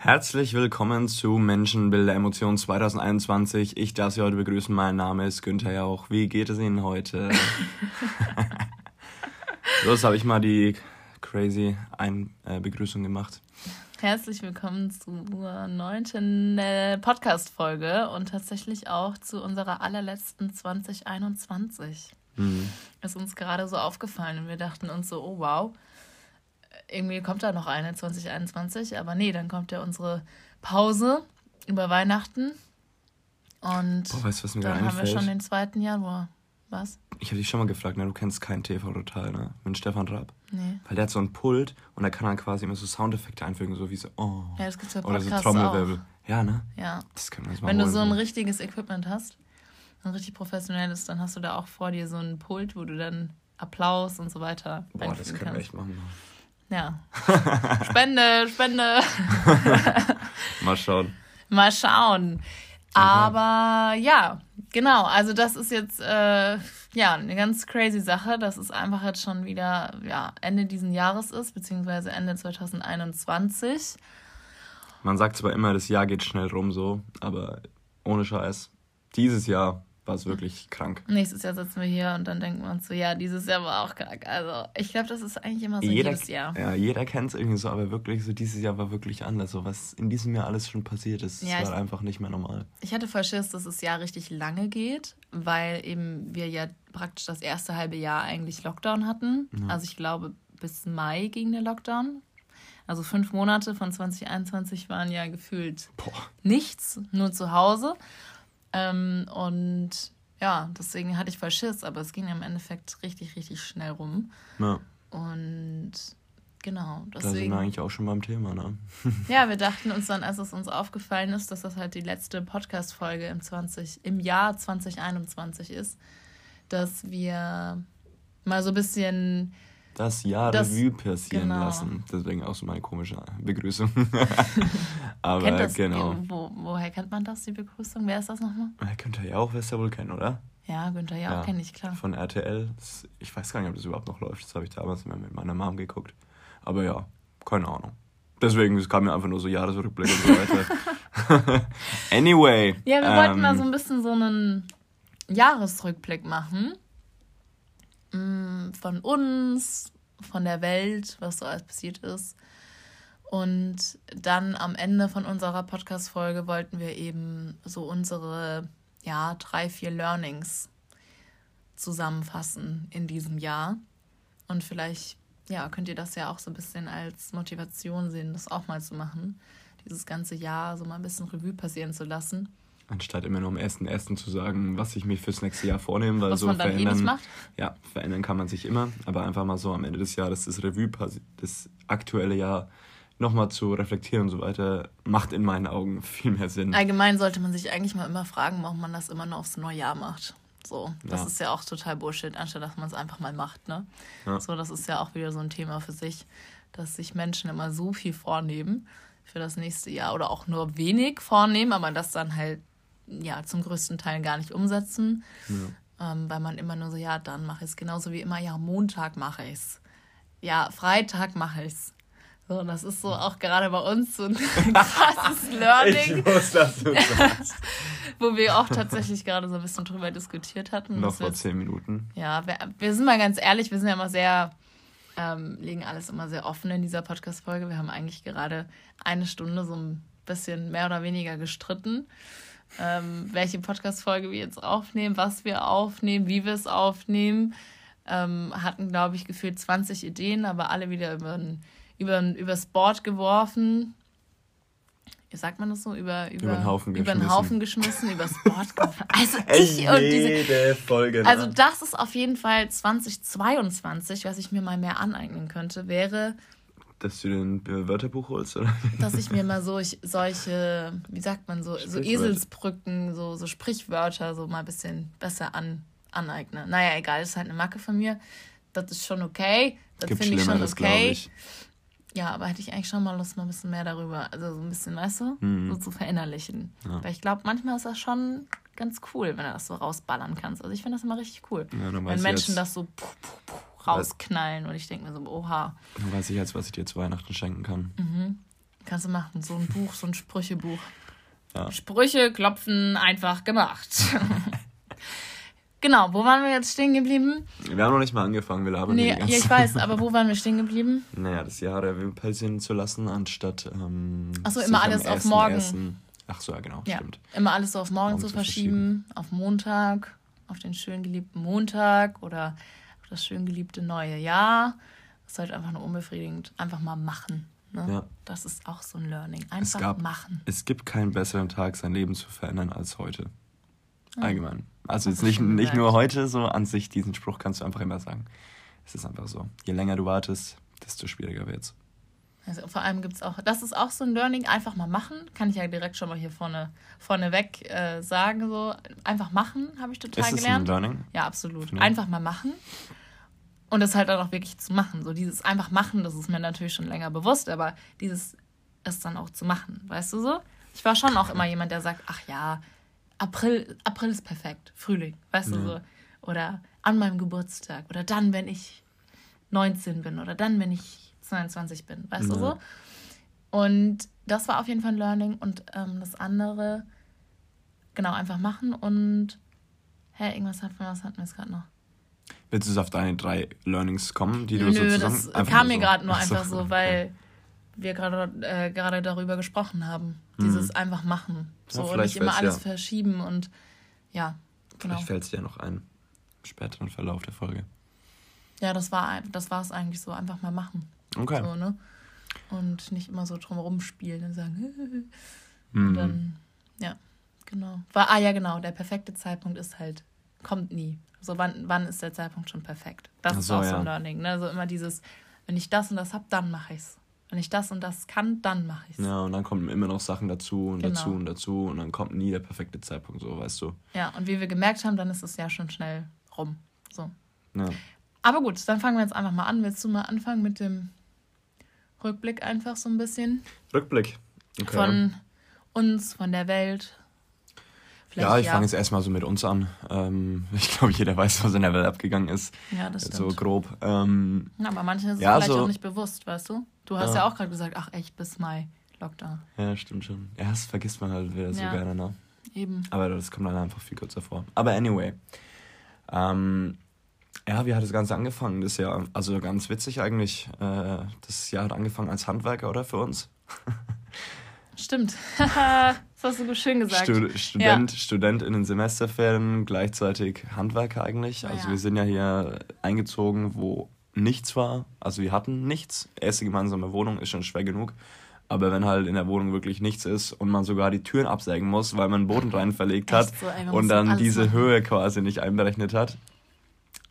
Herzlich willkommen zu Menschenbilder Emotionen 2021. Ich darf Sie heute begrüßen. Mein Name ist Günther Jauch. Wie geht es Ihnen heute? Los habe ich mal die crazy Ein äh, Begrüßung gemacht. Herzlich willkommen zur neunten äh, Podcast-Folge und tatsächlich auch zu unserer allerletzten 2021. Mhm. Ist uns gerade so aufgefallen und wir dachten uns so, oh wow, irgendwie kommt da noch eine 2021, aber nee, dann kommt ja unsere Pause über Weihnachten. Und Boah, weißt, was mir dann haben wir schon den 2. Januar. Was? Ich habe dich schon mal gefragt, ne? du kennst kein TV-Total, ne? Mit Stefan Raab. Nee. Weil der hat so ein Pult und da kann er quasi immer so Soundeffekte einfügen, so wie so, oh. Ja, das gibt's ja Oder so Trommelwirbel. Ja, ne? Ja. Das können wir jetzt mal Wenn holen, du so ein richtiges Equipment hast, ein richtig professionelles, dann hast du da auch vor dir so ein Pult, wo du dann Applaus und so weiter Boah, das können wir echt machen. Ja. Spende, Spende. Mal schauen. Mal schauen. Aber ja, genau. Also das ist jetzt äh, ja eine ganz crazy Sache, dass es einfach jetzt schon wieder ja, Ende diesen Jahres ist, beziehungsweise Ende 2021. Man sagt zwar immer, das Jahr geht schnell rum so, aber ohne Scheiß. Dieses Jahr war es wirklich krank. Nächstes Jahr sitzen wir hier und dann denken wir uns so, ja, dieses Jahr war auch krank. Also ich glaube, das ist eigentlich immer so jeder, jedes Jahr. Ja, jeder kennt es irgendwie so, aber wirklich so, dieses Jahr war wirklich anders. So was in diesem Jahr alles schon passiert ist, ja, war ich, einfach nicht mehr normal. Ich hatte voll Schiss, dass das Jahr richtig lange geht, weil eben wir ja praktisch das erste halbe Jahr eigentlich Lockdown hatten. Ja. Also ich glaube, bis Mai ging der Lockdown. Also fünf Monate von 2021 waren ja gefühlt Boah. nichts, nur zu Hause. Ähm, und ja, deswegen hatte ich voll Schiss, aber es ging im Endeffekt richtig, richtig schnell rum. Ja. Und genau, deswegen. Da sind wir eigentlich auch schon beim Thema, ne? ja, wir dachten uns dann, als es uns aufgefallen ist, dass das halt die letzte Podcast-Folge im, im Jahr 2021 ist, dass wir mal so ein bisschen das Jahr das, Revue passieren genau. lassen. Deswegen auch so meine komische Begrüßung. Aber kennt das, genau. Wo, woher kennt man das, die Begrüßung? Wer ist das nochmal? Günther Jauch wirst du ja wohl kennen, oder? Ja, Günther Jauch ja, kenne ich, klar. Von RTL. Ich weiß gar nicht, ob das überhaupt noch läuft. Das habe ich damals immer mit meiner Mom geguckt. Aber ja, keine Ahnung. Deswegen, es kam mir einfach nur so Jahresrückblick und so weiter. anyway. Ja, wir ähm, wollten mal so ein bisschen so einen Jahresrückblick machen. Mm, von uns, von der Welt, was so alles passiert ist. Und dann am Ende von unserer Podcast-Folge wollten wir eben so unsere, ja, drei, vier Learnings zusammenfassen in diesem Jahr. Und vielleicht, ja, könnt ihr das ja auch so ein bisschen als Motivation sehen, das auch mal zu machen. Dieses ganze Jahr so mal ein bisschen Revue passieren zu lassen. Anstatt immer nur am ersten ersten zu sagen, was ich mir fürs nächste Jahr vornehme, weil was so man dann verändern, eh macht. ja, verändern kann man sich immer, aber einfach mal so am Ende des Jahres das Revue, das aktuelle Jahr nochmal zu reflektieren und so weiter, macht in meinen Augen viel mehr Sinn. Allgemein sollte man sich eigentlich mal immer fragen, warum man das immer nur aufs neue Jahr macht. So, das ja. ist ja auch total Bullshit, anstatt dass man es einfach mal macht, ne? Ja. So, das ist ja auch wieder so ein Thema für sich, dass sich Menschen immer so viel vornehmen für das nächste Jahr oder auch nur wenig vornehmen, aber das dann halt ja zum größten Teil gar nicht umsetzen. Ja. Ähm, weil man immer nur so, ja, dann mache ich es. Genauso wie immer, ja, Montag mache ich es. Ja, Freitag mache ich es. So, das ist so auch gerade bei uns so ein krasses Learning. Muss. Wo wir auch tatsächlich gerade so ein bisschen drüber diskutiert hatten. Noch vor zehn Minuten. Ja, wir, wir sind mal ganz ehrlich, wir sind ja immer sehr, ähm, legen alles immer sehr offen in dieser Podcast-Folge. Wir haben eigentlich gerade eine Stunde so ein bisschen mehr oder weniger gestritten ähm, welche Podcast-Folge wir jetzt aufnehmen, was wir aufnehmen, wie wir es aufnehmen. Ähm, hatten, glaube ich, gefühlt 20 Ideen, aber alle wieder über, über, übers Board geworfen. Wie sagt man das so? Über, über, über den Haufen über geschmissen. Den Haufen geschmissen, übers Board geworfen. Also ich und diese. Folge, ne? Also, das ist auf jeden Fall 2022, was ich mir mal mehr aneignen könnte, wäre dass du den Wörterbuch holst, oder? Dass ich mir mal so ich, solche, wie sagt man so, so Eselsbrücken, so, so Sprichwörter so mal ein bisschen besser an, aneigne. Naja, egal, das ist halt eine Macke von mir. Das ist schon okay. Das finde ich schon okay. Ich. Ja, aber hätte ich eigentlich schon mal Lust, mal ein bisschen mehr darüber, also so ein bisschen, weißt du, mhm. so zu verinnerlichen. Ja. Weil ich glaube, manchmal ist das schon ganz cool, wenn du das so rausballern kannst. Also ich finde das immer richtig cool. Ja, wenn Menschen das so puh, puh, puh, rausknallen und ich denke mir so, oha. Dann weiß ich jetzt, was ich dir zu Weihnachten schenken kann. Mhm. Kannst du machen. So ein Buch, so ein Sprüchebuch. Ja. Sprüche klopfen einfach gemacht. genau, wo waren wir jetzt stehen geblieben? Wir haben noch nicht mal angefangen, wir labern nee, ja, ich weiß, aber wo waren wir stehen geblieben? Naja, das Jahr Revue passieren zu lassen, anstatt. Ähm, Achso, immer alles auf morgen. Ersten, ach so, ja, genau, ja, stimmt. Immer alles so auf morgen, morgen zu verschieben, verschieben, auf Montag, auf den schön geliebten Montag oder das schön geliebte neue Jahr. Das ist halt einfach nur unbefriedigend. Einfach mal machen. Ne? Ja. Das ist auch so ein Learning. Einfach es gab, machen. Es gibt keinen besseren Tag, sein Leben zu verändern als heute. Mhm. Allgemein. Also jetzt nicht, nicht nur heute, so an sich, diesen Spruch kannst du einfach immer sagen. Es ist einfach so. Je länger du wartest, desto schwieriger wird's. Also vor allem gibt es auch, das ist auch so ein Learning, einfach mal machen. Kann ich ja direkt schon mal hier vorne, vorne weg äh, sagen. So. Einfach machen, habe ich total ist gelernt. Ist ein Learning? Ja, absolut. Einfach mal machen. Und das halt dann auch wirklich zu machen. So dieses einfach machen, das ist mir natürlich schon länger bewusst, aber dieses es dann auch zu machen, weißt du so? Ich war schon auch immer jemand, der sagt, ach ja, April, April ist perfekt, Frühling, weißt ja. du so? Oder an meinem Geburtstag oder dann, wenn ich 19 bin oder dann, wenn ich 22 bin, weißt ja. du so? Und das war auf jeden Fall ein Learning und ähm, das andere, genau, einfach machen und, hä, irgendwas hat, was hatten wir jetzt gerade noch? Willst du auf deine drei Learnings kommen, die du Nö, so zusammen... das kam mir so. gerade nur einfach so, so weil wir gerade äh, gerade darüber gesprochen haben. Mhm. Dieses einfach machen. So ja, und nicht immer alles ja. verschieben und ja, genau. Vielleicht fällt es dir noch ein im späteren Verlauf der Folge. Ja, das war das war es eigentlich so, einfach mal machen. Okay. So, ne? Und nicht immer so drumherum spielen und sagen, mhm. und dann, ja, genau. War, ah ja, genau, der perfekte Zeitpunkt ist halt, kommt nie. So, wann, wann ist der Zeitpunkt schon perfekt? Das so, ist auch so ein Learning. Ne? So immer dieses, wenn ich das und das habe, dann mache ich es. Wenn ich das und das kann, dann mache ich es. Ja, und dann kommen immer noch Sachen dazu und genau. dazu und dazu und dann kommt nie der perfekte Zeitpunkt, so, weißt du. Ja, und wie wir gemerkt haben, dann ist es ja schon schnell rum. So. Ja. Aber gut, dann fangen wir jetzt einfach mal an. Willst du mal anfangen mit dem Rückblick einfach so ein bisschen? Rückblick. Okay. Von uns, von der Welt, Vielleicht, ja, ich ja. fange jetzt erstmal so mit uns an. Ähm, ich glaube, jeder weiß, was in der Welt abgegangen ist. Ja, das stimmt. So grob. Ähm, ja, aber manchen ist es ja, vielleicht so, auch nicht bewusst, weißt du? Du hast ja, ja auch gerade gesagt, ach echt, bis Mai Lockdown. Ja, stimmt schon. Ja, das vergisst man halt wieder so gerne, ne? Eben. Aber das kommt dann einfach viel kürzer vor. Aber anyway. Ähm, ja, wie hat das Ganze angefangen? Das Jahr, also ganz witzig eigentlich. Äh, das Jahr hat angefangen als Handwerker, oder? Für uns. Stimmt. Das hast du schön gesagt. Stud Student, ja. Student in den Semesterferien, gleichzeitig Handwerker eigentlich. Oh, also ja. wir sind ja hier eingezogen, wo nichts war. Also wir hatten nichts. Erste gemeinsame Wohnung ist schon schwer genug. Aber wenn halt in der Wohnung wirklich nichts ist und man sogar die Türen absägen muss, weil man einen Boden rein verlegt hat so, ey, und dann diese machen. Höhe quasi nicht einberechnet hat,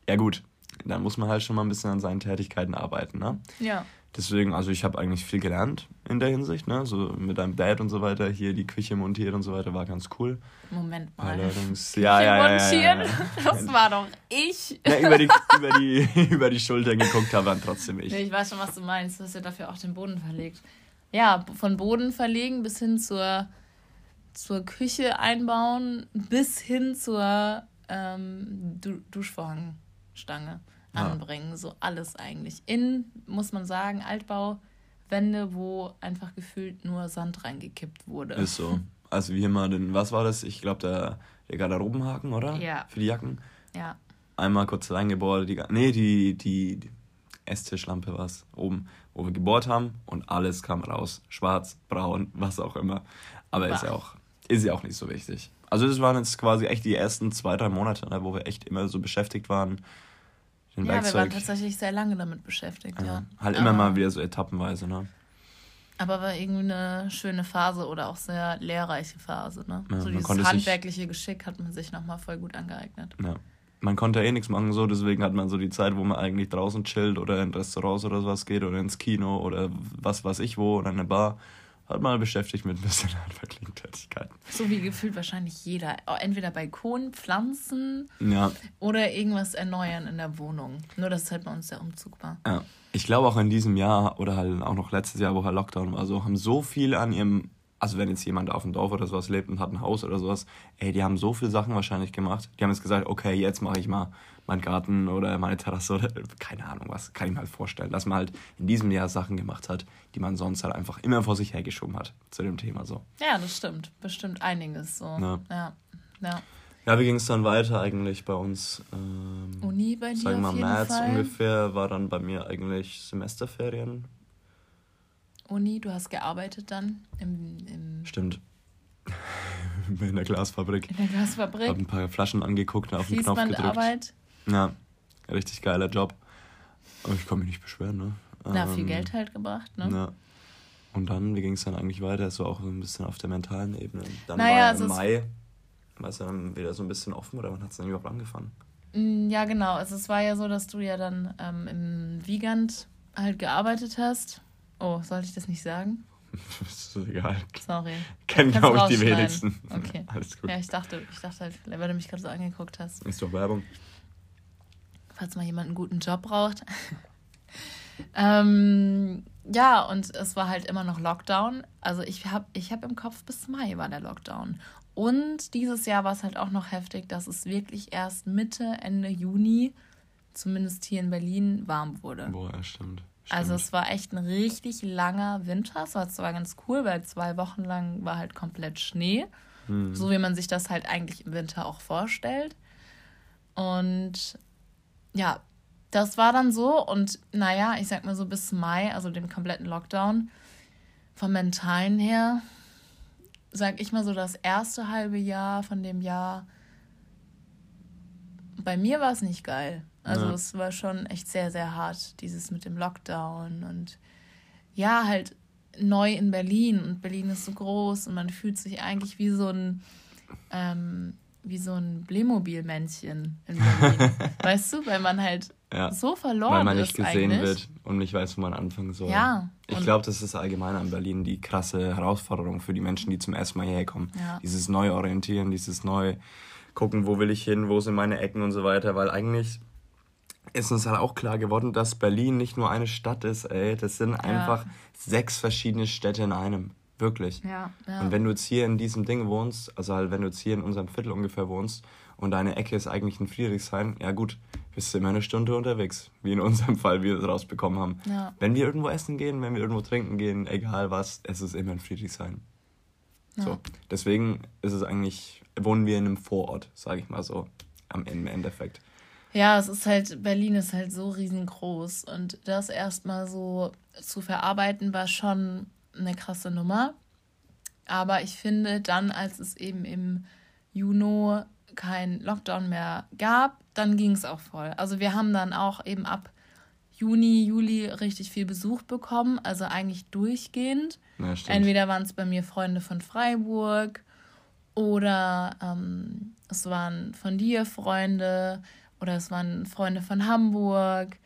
ja gut, dann muss man halt schon mal ein bisschen an seinen Tätigkeiten arbeiten. Ne? Ja. Deswegen, also ich habe eigentlich viel gelernt in der Hinsicht, ne? So mit einem Dad und so weiter, hier die Küche montiert und so weiter, war ganz cool. Moment mal. Allerdings, ja, ja, ja? Ja. Das war doch ich. Ja, über die, über die, über die Schulter geguckt habe dann trotzdem ich. Nee, ich weiß schon, was du meinst. Du hast ja dafür auch den Boden verlegt. Ja, von Boden verlegen bis hin zur, zur Küche einbauen, bis hin zur ähm, du Duschvorhangstange anbringen. So alles eigentlich. In, muss man sagen, Altbauwände, wo einfach gefühlt nur Sand reingekippt wurde. Ist so. Also wie immer den, was war das? Ich glaube, der, der Garderobenhaken, oder? Ja. Für die Jacken. Ja. Einmal kurz reingebohrt, die, nee, die, die, die Esstischlampe war es oben, wo wir gebohrt haben und alles kam raus. Schwarz, braun, was auch immer. Aber ist ja auch, ist ja auch nicht so wichtig. Also das waren jetzt quasi echt die ersten zwei, drei Monate, ne, wo wir echt immer so beschäftigt waren, den ja, Werkzeug. wir waren tatsächlich sehr lange damit beschäftigt, ja. ja. Halt immer mal wieder so etappenweise, ne? Aber war irgendwie eine schöne Phase oder auch sehr lehrreiche Phase, ne? Ja, so dieses handwerkliche Geschick hat man sich nochmal voll gut angeeignet. Ja. Man konnte eh nichts machen, so, deswegen hat man so die Zeit, wo man eigentlich draußen chillt oder in Restaurants oder sowas geht oder ins Kino oder was weiß ich wo oder in eine Bar hat mal beschäftigt mit ein bisschen handwerklichen Tätigkeiten. So wie gefühlt wahrscheinlich jeder. Entweder Balkon, Pflanzen ja. oder irgendwas erneuern in der Wohnung. Nur, dass es halt bei uns der Umzug war. Ja. Ich glaube auch in diesem Jahr oder halt auch noch letztes Jahr, wo halt Lockdown war, so haben so viele an ihrem also wenn jetzt jemand auf dem Dorf oder sowas lebt und hat ein Haus oder sowas, ey, die haben so viele Sachen wahrscheinlich gemacht. Die haben jetzt gesagt, okay, jetzt mache ich mal meinen Garten oder meine Terrasse oder keine Ahnung was, kann ich mir halt vorstellen, dass man halt in diesem Jahr Sachen gemacht hat, die man sonst halt einfach immer vor sich hergeschoben hat zu dem Thema so. Ja, das stimmt, bestimmt einiges so. Ja, ja. ja. Ja, wie ging es dann weiter eigentlich bei uns? Ähm, Uni bei dir? Sagen wir mal, März Fall. ungefähr war dann bei mir eigentlich Semesterferien. Uni, du hast gearbeitet dann im. im Stimmt. in der Glasfabrik. In der Glasfabrik. Hab ein paar Flaschen angeguckt und auf den Knopf gedrückt. Arbeit. Ja, richtig geiler Job. Aber ich kann mich nicht beschweren, ne? Na, ähm, viel Geld halt gebracht, ne? Ja. Und dann, wie ging es dann eigentlich weiter? So auch so ein bisschen auf der mentalen Ebene. Dann naja, war also im Mai war es dann wieder so ein bisschen offen oder wann hat es dann überhaupt angefangen? Mm, ja, genau. Also es war ja so, dass du ja dann ähm, im Wiegand halt gearbeitet hast. Oh, sollte ich das nicht sagen? ist egal. Sorry. Kennen, glaube ich, die wenigsten. Okay. Alles gut. Ja, ich dachte, ich dachte halt, weil du mich gerade so angeguckt hast. Ist doch Werbung. Falls mal jemand einen guten Job braucht. ähm, ja, und es war halt immer noch Lockdown. Also ich habe ich hab im Kopf, bis Mai war der Lockdown. Und dieses Jahr war es halt auch noch heftig, dass es wirklich erst Mitte, Ende Juni, zumindest hier in Berlin, warm wurde. Boah, ja, stimmt. Also es war echt ein richtig langer Winter. Es war zwar ganz cool, weil zwei Wochen lang war halt komplett Schnee. Mhm. So wie man sich das halt eigentlich im Winter auch vorstellt. Und ja, das war dann so. Und naja, ich sag mal so bis Mai, also dem kompletten Lockdown, vom Mentalen her, sag ich mal so, das erste halbe Jahr von dem Jahr, bei mir war es nicht geil. Also ja. es war schon echt sehr, sehr hart, dieses mit dem Lockdown und ja, halt neu in Berlin und Berlin ist so groß und man fühlt sich eigentlich wie so ein ähm, wie so ein Playmobil-Männchen in Berlin. weißt du, weil man halt ja. so verloren ist. Weil man nicht gesehen eigentlich. wird und nicht weiß, wo man anfangen soll. Ja. Ich glaube, das ist allgemein an Berlin die krasse Herausforderung für die Menschen, die zum ersten Mal hierher kommen. Ja. Dieses Neuorientieren, dieses neu gucken, wo will ich hin, wo sind meine Ecken und so weiter, weil eigentlich ist uns halt auch klar geworden, dass Berlin nicht nur eine Stadt ist, ey. Das sind einfach sechs verschiedene Städte in einem. Wirklich. Ja, ja. Und wenn du jetzt hier in diesem Ding wohnst, also halt, wenn du jetzt hier in unserem Viertel ungefähr wohnst und deine Ecke ist eigentlich in Friedrichshain, ja gut, bist du immer eine Stunde unterwegs, wie in unserem Fall, wie wir es rausbekommen haben. Ja. Wenn wir irgendwo essen gehen, wenn wir irgendwo trinken gehen, egal was, es ist immer in Friedrichshain. Ja. So, deswegen ist es eigentlich, wohnen wir in einem Vorort, sage ich mal so, am im Endeffekt. Ja, es ist halt, Berlin ist halt so riesengroß und das erstmal so zu verarbeiten war schon eine krasse Nummer. Aber ich finde, dann, als es eben im Juni kein Lockdown mehr gab, dann ging es auch voll. Also wir haben dann auch eben ab Juni, Juli richtig viel Besuch bekommen, also eigentlich durchgehend. Ja, Entweder waren es bei mir Freunde von Freiburg oder ähm, es waren von dir Freunde oder es waren Freunde von Hamburg.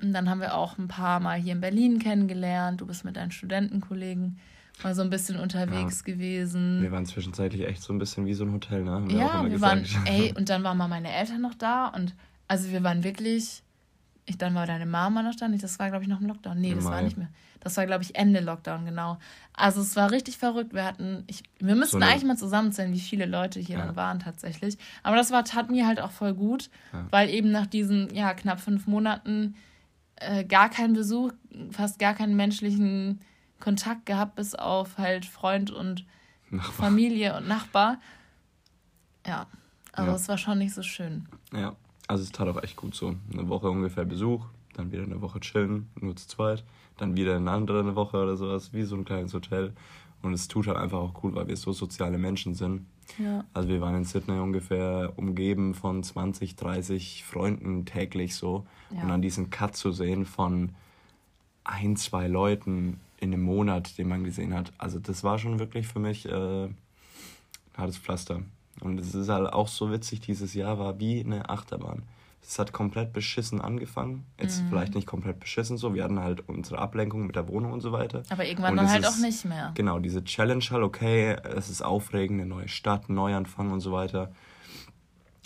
Und dann haben wir auch ein paar Mal hier in Berlin kennengelernt. Du bist mit deinen Studentenkollegen mal so ein bisschen unterwegs ja. gewesen. Wir waren zwischenzeitlich echt so ein bisschen wie so ein Hotel, ne? Haben wir ja, wir gesagt. waren, ey, und dann waren mal meine Eltern noch da und also wir waren wirklich, ich, dann war deine Mama noch da, nicht, das war glaube ich noch im Lockdown. Nee, Im das Mai. war nicht mehr. Das war glaube ich Ende Lockdown, genau. Also es war richtig verrückt. Wir hatten, ich, wir müssten so eigentlich mal zusammenzählen, wie viele Leute hier ja. dann waren tatsächlich. Aber das war, tat mir halt auch voll gut, ja. weil eben nach diesen, ja, knapp fünf Monaten äh, gar keinen Besuch, fast gar keinen menschlichen Kontakt gehabt, bis auf halt Freund und Nachbar. Familie und Nachbar. Ja, also es war schon nicht so schön. Ja, also es tat auch echt gut so. Eine Woche ungefähr Besuch, dann wieder eine Woche chillen, nur zu zweit, dann wieder eine andere Woche oder sowas, wie so ein kleines Hotel. Und es tut halt einfach auch gut, weil wir so soziale Menschen sind. Ja. Also wir waren in Sydney ungefähr umgeben von 20, 30 Freunden täglich so. Ja. Und dann diesen Cut zu sehen von ein, zwei Leuten in einem Monat, den man gesehen hat. Also das war schon wirklich für mich äh, hartes Pflaster. Und es ist halt auch so witzig, dieses Jahr war wie eine Achterbahn. Es hat komplett beschissen angefangen. Jetzt mhm. vielleicht nicht komplett beschissen so. Wir hatten halt unsere Ablenkung mit der Wohnung und so weiter. Aber irgendwann dann halt ist, auch nicht mehr. Genau, diese Challenge halt, okay, es ist aufregend, eine neue Stadt, Neuanfang und so weiter.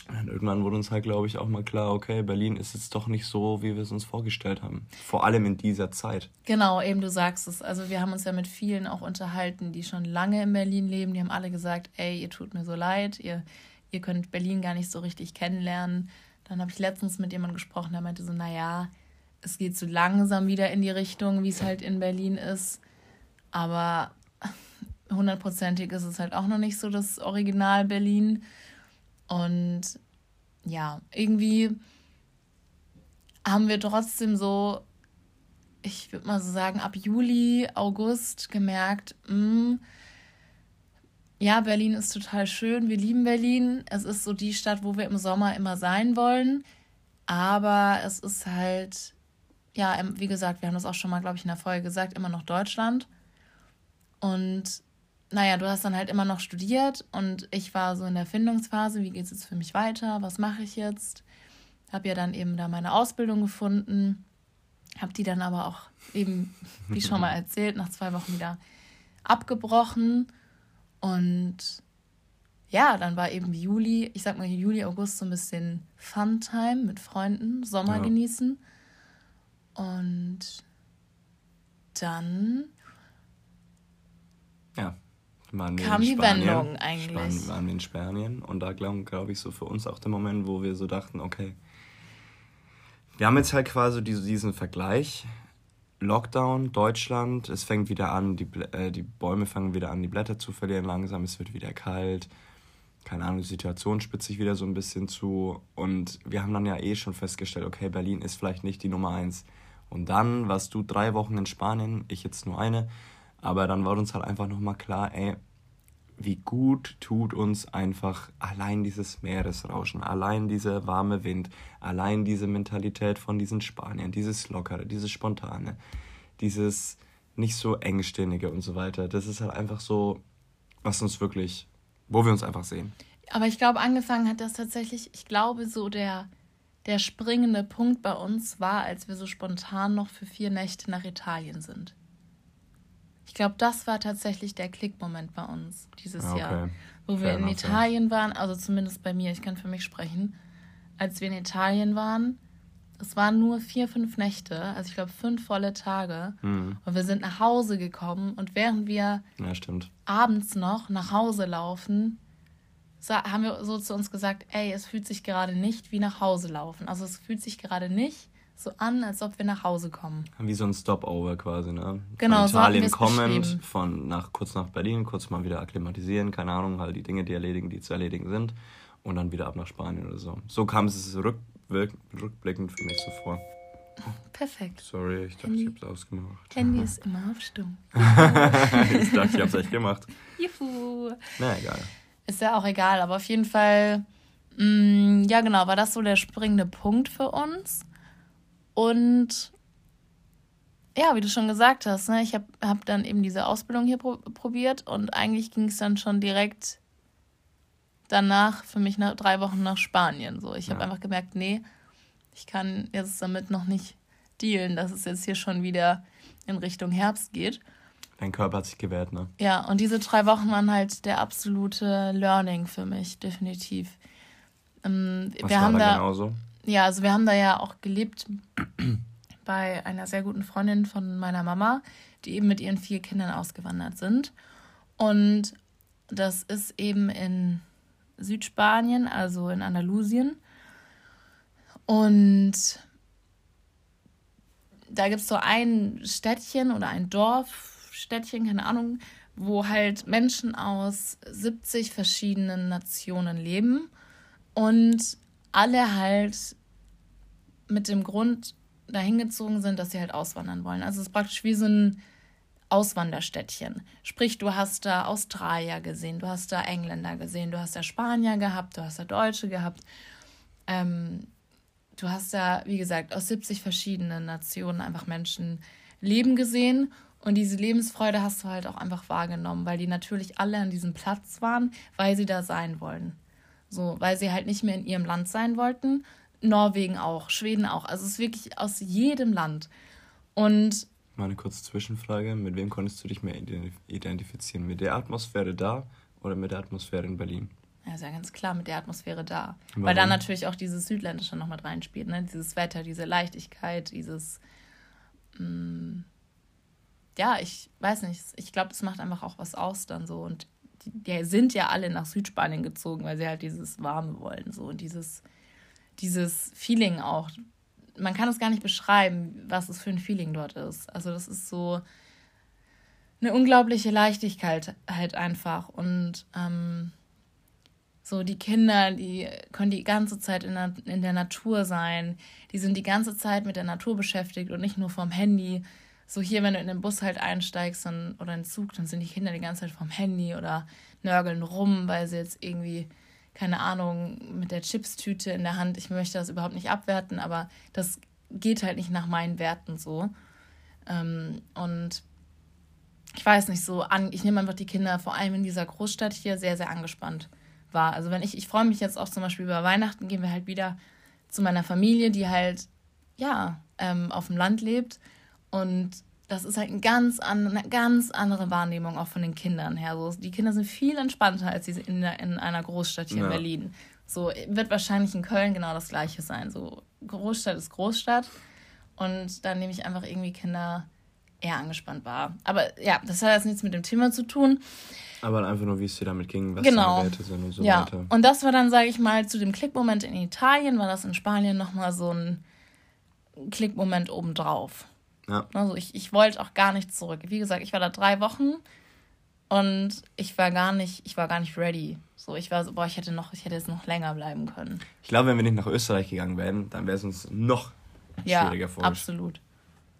Und irgendwann wurde uns halt, glaube ich, auch mal klar, okay, Berlin ist jetzt doch nicht so, wie wir es uns vorgestellt haben. Vor allem in dieser Zeit. Genau, eben du sagst es. Also wir haben uns ja mit vielen auch unterhalten, die schon lange in Berlin leben. Die haben alle gesagt, ey, ihr tut mir so leid, ihr, ihr könnt Berlin gar nicht so richtig kennenlernen. Dann habe ich letztens mit jemandem gesprochen, der meinte so, naja, es geht so langsam wieder in die Richtung, wie es halt in Berlin ist. Aber hundertprozentig ist es halt auch noch nicht so das Original Berlin. Und ja, irgendwie haben wir trotzdem so, ich würde mal so sagen, ab Juli, August gemerkt, mh, hm, ja, Berlin ist total schön, wir lieben Berlin. Es ist so die Stadt, wo wir im Sommer immer sein wollen. Aber es ist halt, ja, wie gesagt, wir haben das auch schon mal, glaube ich, in der Folge gesagt, immer noch Deutschland. Und naja, du hast dann halt immer noch studiert und ich war so in der Findungsphase, wie geht es jetzt für mich weiter, was mache ich jetzt? Habe ja dann eben da meine Ausbildung gefunden, habe die dann aber auch eben, wie schon mal erzählt, nach zwei Wochen wieder abgebrochen und ja, dann war eben Juli, ich sag mal Juli, August so ein bisschen Fun-Time mit Freunden, Sommer ja. genießen und dann ja, waren wir kam die Wendung eigentlich. Waren, waren wir in Spanien und da glaube glaub ich so für uns auch der Moment, wo wir so dachten, okay, wir haben jetzt halt quasi diesen Vergleich. Lockdown, Deutschland, es fängt wieder an, die, äh, die Bäume fangen wieder an, die Blätter zu verlieren langsam, es wird wieder kalt. Keine Ahnung, die Situation spitzt sich wieder so ein bisschen zu. Und wir haben dann ja eh schon festgestellt, okay, Berlin ist vielleicht nicht die Nummer eins. Und dann warst du drei Wochen in Spanien, ich jetzt nur eine. Aber dann war uns halt einfach nochmal klar, ey, wie gut tut uns einfach allein dieses Meeresrauschen, allein dieser warme Wind, allein diese Mentalität von diesen Spaniern, dieses Lockere, dieses Spontane, dieses nicht so engstinnige und so weiter. Das ist halt einfach so, was uns wirklich, wo wir uns einfach sehen. Aber ich glaube, angefangen hat das tatsächlich, ich glaube, so der, der springende Punkt bei uns war, als wir so spontan noch für vier Nächte nach Italien sind. Ich glaube, das war tatsächlich der Klickmoment bei uns dieses ah, okay. Jahr. Wo Fair wir in Italien waren, also zumindest bei mir, ich kann für mich sprechen, als wir in Italien waren, es waren nur vier, fünf Nächte, also ich glaube fünf volle Tage. Mhm. Und wir sind nach Hause gekommen und während wir ja, abends noch nach Hause laufen, haben wir so zu uns gesagt, ey, es fühlt sich gerade nicht wie nach Hause laufen. Also es fühlt sich gerade nicht so an, als ob wir nach Hause kommen. Wie so ein Stopover quasi, ne? Genau, von Italien so kommend, von nach, kurz nach Berlin, kurz mal wieder akklimatisieren, keine Ahnung, halt die Dinge, die erledigen, die zu erledigen sind. Und dann wieder ab nach Spanien oder so. So kam es rückblickend für mich so vor. Perfekt. Sorry, ich dachte, Handy. ich hab's ausgemacht. Handy ist immer auf Stumm. ich dachte, ich hab's echt gemacht. Juhu. Na, egal. Ist ja auch egal, aber auf jeden Fall, mh, mm, ja genau, war das so der springende Punkt für uns. Und ja, wie du schon gesagt hast, ne, ich habe hab dann eben diese Ausbildung hier pro probiert und eigentlich ging es dann schon direkt danach für mich nach drei Wochen nach Spanien. So, ich ja. habe einfach gemerkt, nee, ich kann jetzt damit noch nicht dealen, dass es jetzt hier schon wieder in Richtung Herbst geht. Dein Körper hat sich gewehrt, ne? Ja, und diese drei Wochen waren halt der absolute Learning für mich, definitiv. Ähm, Was wir war haben da genauso? Ja, also wir haben da ja auch gelebt bei einer sehr guten Freundin von meiner Mama, die eben mit ihren vier Kindern ausgewandert sind. Und das ist eben in Südspanien, also in Andalusien. Und da gibt es so ein Städtchen oder ein Dorfstädtchen, keine Ahnung, wo halt Menschen aus 70 verschiedenen Nationen leben. Und alle halt mit dem Grund dahin gezogen sind, dass sie halt auswandern wollen. Also es ist praktisch wie so ein Auswanderstädtchen. Sprich, du hast da Australier gesehen, du hast da Engländer gesehen, du hast da Spanier gehabt, du hast da Deutsche gehabt. Ähm, du hast da, wie gesagt, aus 70 verschiedenen Nationen einfach Menschen leben gesehen. Und diese Lebensfreude hast du halt auch einfach wahrgenommen, weil die natürlich alle an diesem Platz waren, weil sie da sein wollen. So, weil sie halt nicht mehr in ihrem Land sein wollten. Norwegen auch, Schweden auch. Also es ist wirklich aus jedem Land. Und. Mal eine kurze Zwischenfrage. Mit wem konntest du dich mehr identifizieren? Mit der Atmosphäre da oder mit der Atmosphäre in Berlin? Ja, ist ja ganz klar mit der Atmosphäre da. Warum? Weil dann natürlich auch dieses Südländische noch mit reinspielt, ne? Dieses Wetter, diese Leichtigkeit, dieses. Mh, mm, ja, ich weiß nicht. Ich glaube, das macht einfach auch was aus dann so. Und die, sind ja alle nach Südspanien gezogen, weil sie halt dieses Warme wollen. So und dieses, dieses Feeling auch. Man kann es gar nicht beschreiben, was es für ein Feeling dort ist. Also, das ist so eine unglaubliche Leichtigkeit halt einfach. Und ähm, so die Kinder, die können die ganze Zeit in der, in der Natur sein. Die sind die ganze Zeit mit der Natur beschäftigt und nicht nur vom Handy. So hier, wenn du in den Bus halt einsteigst und, oder in den Zug, dann sind die Kinder die ganze Zeit vom Handy oder nörgeln rum, weil sie jetzt irgendwie, keine Ahnung, mit der Chipstüte in der Hand, ich möchte das überhaupt nicht abwerten, aber das geht halt nicht nach meinen Werten so. Ähm, und ich weiß nicht so, an, ich nehme einfach die Kinder vor allem in dieser Großstadt hier sehr, sehr angespannt war. Also wenn ich, ich freue mich jetzt auch zum Beispiel über Weihnachten, gehen wir halt wieder zu meiner Familie, die halt, ja, ähm, auf dem Land lebt. Und das ist halt ein ganz an, eine ganz andere Wahrnehmung auch von den Kindern her. So, die Kinder sind viel entspannter als sie in, der, in einer Großstadt hier ja. in Berlin. So wird wahrscheinlich in Köln genau das gleiche sein. So Großstadt ist Großstadt. Und dann nehme ich einfach irgendwie Kinder eher angespannt war. Aber ja, das hat jetzt nichts mit dem Thema zu tun. Aber einfach nur, wie es dir damit ging, was genau. deine Werte sind und so ja. weiter. Und das war dann, sage ich mal, zu dem Klickmoment in Italien, war das in Spanien nochmal so ein Klickmoment obendrauf. Ja. Also ich, ich wollte auch gar nicht zurück. Wie gesagt, ich war da drei Wochen und ich war gar nicht, ich war gar nicht ready. So, ich war so, boah, ich hätte noch, ich hätte jetzt noch länger bleiben können. Ich glaube, wenn wir nicht nach Österreich gegangen wären, dann wäre es uns noch schwieriger ja, vorgestellt. Absolut.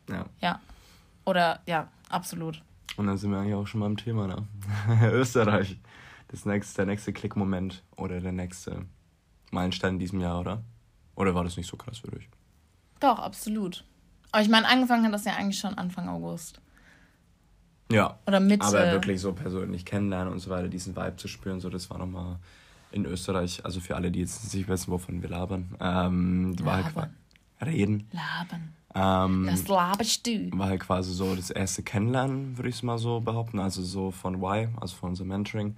Ja. Ja. Oder ja, absolut. Und dann sind wir eigentlich auch schon mal im Thema, ne? Österreich. Das nächste, der nächste Klickmoment oder der nächste Meilenstein in diesem Jahr, oder? Oder war das nicht so krass für dich? Doch, absolut. Aber ich meine, angefangen hat das ja eigentlich schon Anfang August. Ja. Oder Mitte. Aber wirklich so persönlich kennenlernen und so weiter, diesen Vibe zu spüren, so, das war nochmal in Österreich, also für alle, die jetzt nicht wissen, wovon wir labern, ähm, war halt reden. Labern. Ähm, das laberst du. War halt quasi so das erste Kennenlernen, würde ich es mal so behaupten. Also so von Y, also von unserem Mentoring,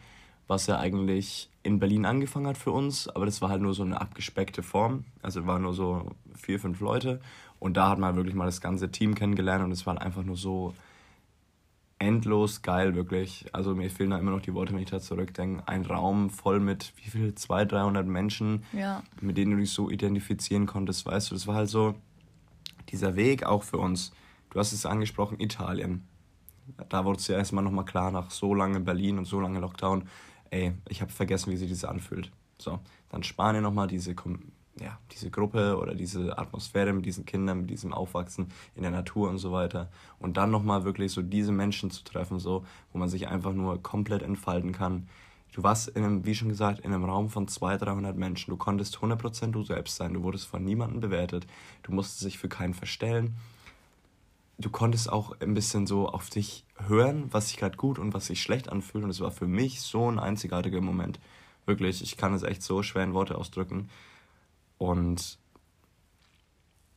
was ja eigentlich in Berlin angefangen hat für uns, aber das war halt nur so eine abgespeckte Form. Also waren nur so vier, fünf Leute und da hat man wirklich mal das ganze Team kennengelernt und es war einfach nur so endlos geil, wirklich. Also mir fehlen da immer noch die Worte, wenn ich da zurückdenke. Ein Raum voll mit wie viel? 200, 300 Menschen, ja. mit denen du dich so identifizieren konntest, weißt du. Das war halt so dieser Weg auch für uns. Du hast es angesprochen, Italien. Da wurde es ja erstmal nochmal klar, nach so lange Berlin und so lange Lockdown, ey, ich habe vergessen, wie sich das anfühlt. So, dann Spanien nochmal, diese ja, diese Gruppe oder diese Atmosphäre mit diesen Kindern, mit diesem Aufwachsen in der Natur und so weiter. Und dann nochmal wirklich so diese Menschen zu treffen, so, wo man sich einfach nur komplett entfalten kann. Du warst, in einem, wie schon gesagt, in einem Raum von 200, 300 Menschen. Du konntest 100% du selbst sein. Du wurdest von niemandem bewertet. Du musstest dich für keinen verstellen. Du konntest auch ein bisschen so auf dich hören, was sich gerade gut und was sich schlecht anfühlt. Und es war für mich so ein einzigartiger Moment. Wirklich, ich kann es echt so schwer in Worte ausdrücken. Und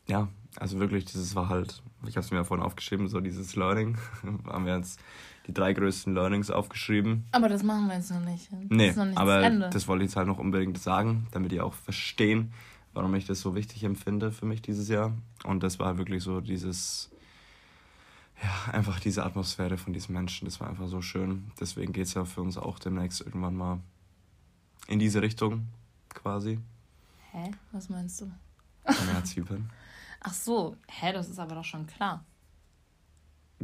ja, also wirklich, dieses war halt, ich habe es mir ja vorhin aufgeschrieben, so dieses Learning. haben wir jetzt die drei größten Learnings aufgeschrieben. Aber das machen wir jetzt noch nicht. Das nee, noch nicht aber das, das wollte ich jetzt halt noch unbedingt sagen, damit ihr auch verstehen, warum ich das so wichtig empfinde für mich dieses Jahr. Und das war wirklich so dieses, ja, einfach diese Atmosphäre von diesen Menschen, das war einfach so schön. Deswegen geht es ja für uns auch demnächst irgendwann mal in diese Richtung quasi. Hä? Was meinst du? Zypern. Ach so, hä, das ist aber doch schon klar.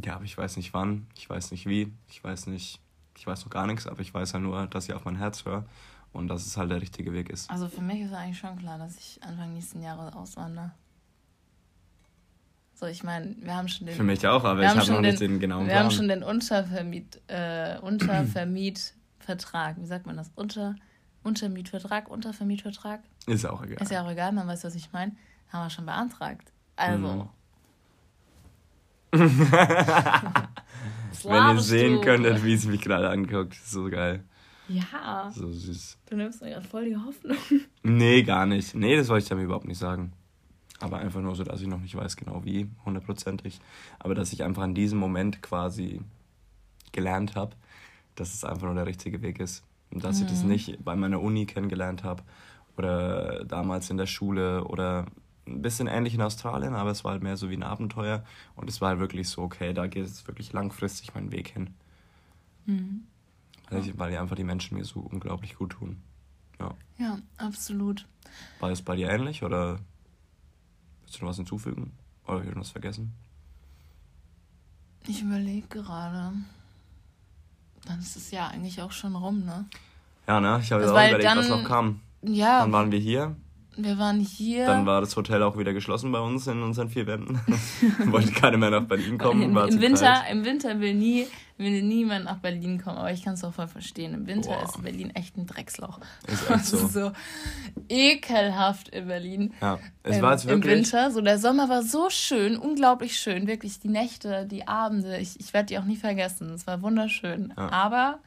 Ja, aber ich weiß nicht wann, ich weiß nicht wie, ich weiß nicht, ich weiß noch gar nichts, aber ich weiß ja halt nur, dass ich auf mein Herz höre und dass es halt der richtige Weg ist. Also für mich ist eigentlich schon klar, dass ich Anfang nächsten Jahres auswandere. So, ich meine, wir haben schon den. Für mich auch, aber ich habe noch nicht den genauen Wir Plan. haben schon den Untervermiet, äh, Untervermietvertrag, wie sagt man das? Unter, Untermietvertrag, Untervermietvertrag? Ist ja auch egal. Ist ja auch egal, man weiß, was ich meine. Haben wir schon beantragt. Also. Mhm. Wenn ihr sehen könntet, wie es mich gerade anguckt, so geil. Ja. So süß. Du nimmst mir gerade voll die Hoffnung. Nee, gar nicht. Nee, das wollte ich damit überhaupt nicht sagen. Aber einfach nur so, dass ich noch nicht weiß genau wie, hundertprozentig. Aber dass ich einfach in diesem Moment quasi gelernt habe, dass es einfach nur der richtige Weg ist. Dass mhm. ich das mhm. nicht bei meiner Uni kennengelernt habe oder damals in der Schule oder ein bisschen ähnlich in Australien, aber es war halt mehr so wie ein Abenteuer und es war halt wirklich so, okay, da geht es wirklich langfristig meinen Weg hin. Mhm. Weil, ich, weil die einfach die Menschen mir so unglaublich gut tun. Ja. Ja, absolut. War es bei dir ähnlich oder willst du noch was hinzufügen? Oder habe ich irgendwas vergessen? Ich überlege gerade. Dann ist es ja eigentlich auch schon rum, ne? Ja, ne? Ich habe also auch überlegt, dann, was noch kam. Ja. Dann waren wir hier. Wir waren hier. Dann war das Hotel auch wieder geschlossen bei uns in unseren vier Wänden. Wollte keiner mehr nach Berlin kommen. Im, im Winter, Im Winter will nie, will niemand nach Berlin kommen, aber ich kann es auch voll verstehen. Im Winter Boah. ist Berlin echt ein Drecksloch. Ist echt so. so ekelhaft in Berlin. Ja, es ähm, war jetzt wirklich. Im Winter. So, der Sommer war so schön, unglaublich schön. Wirklich die Nächte, die Abende. Ich, ich werde die auch nie vergessen. Es war wunderschön. Ja. Aber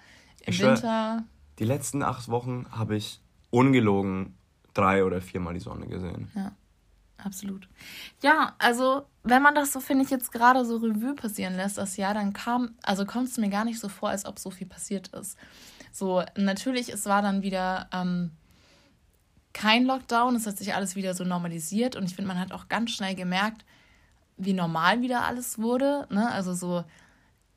im ich Winter. Schwör, die letzten acht Wochen habe ich ungelogen drei oder viermal die Sonne gesehen. Ja, absolut. Ja, also wenn man das so, finde ich, jetzt gerade so Revue passieren lässt, das Jahr, dann kam, also kommt es mir gar nicht so vor, als ob so viel passiert ist. So, natürlich, es war dann wieder ähm, kein Lockdown, es hat sich alles wieder so normalisiert und ich finde, man hat auch ganz schnell gemerkt, wie normal wieder alles wurde. Ne? Also so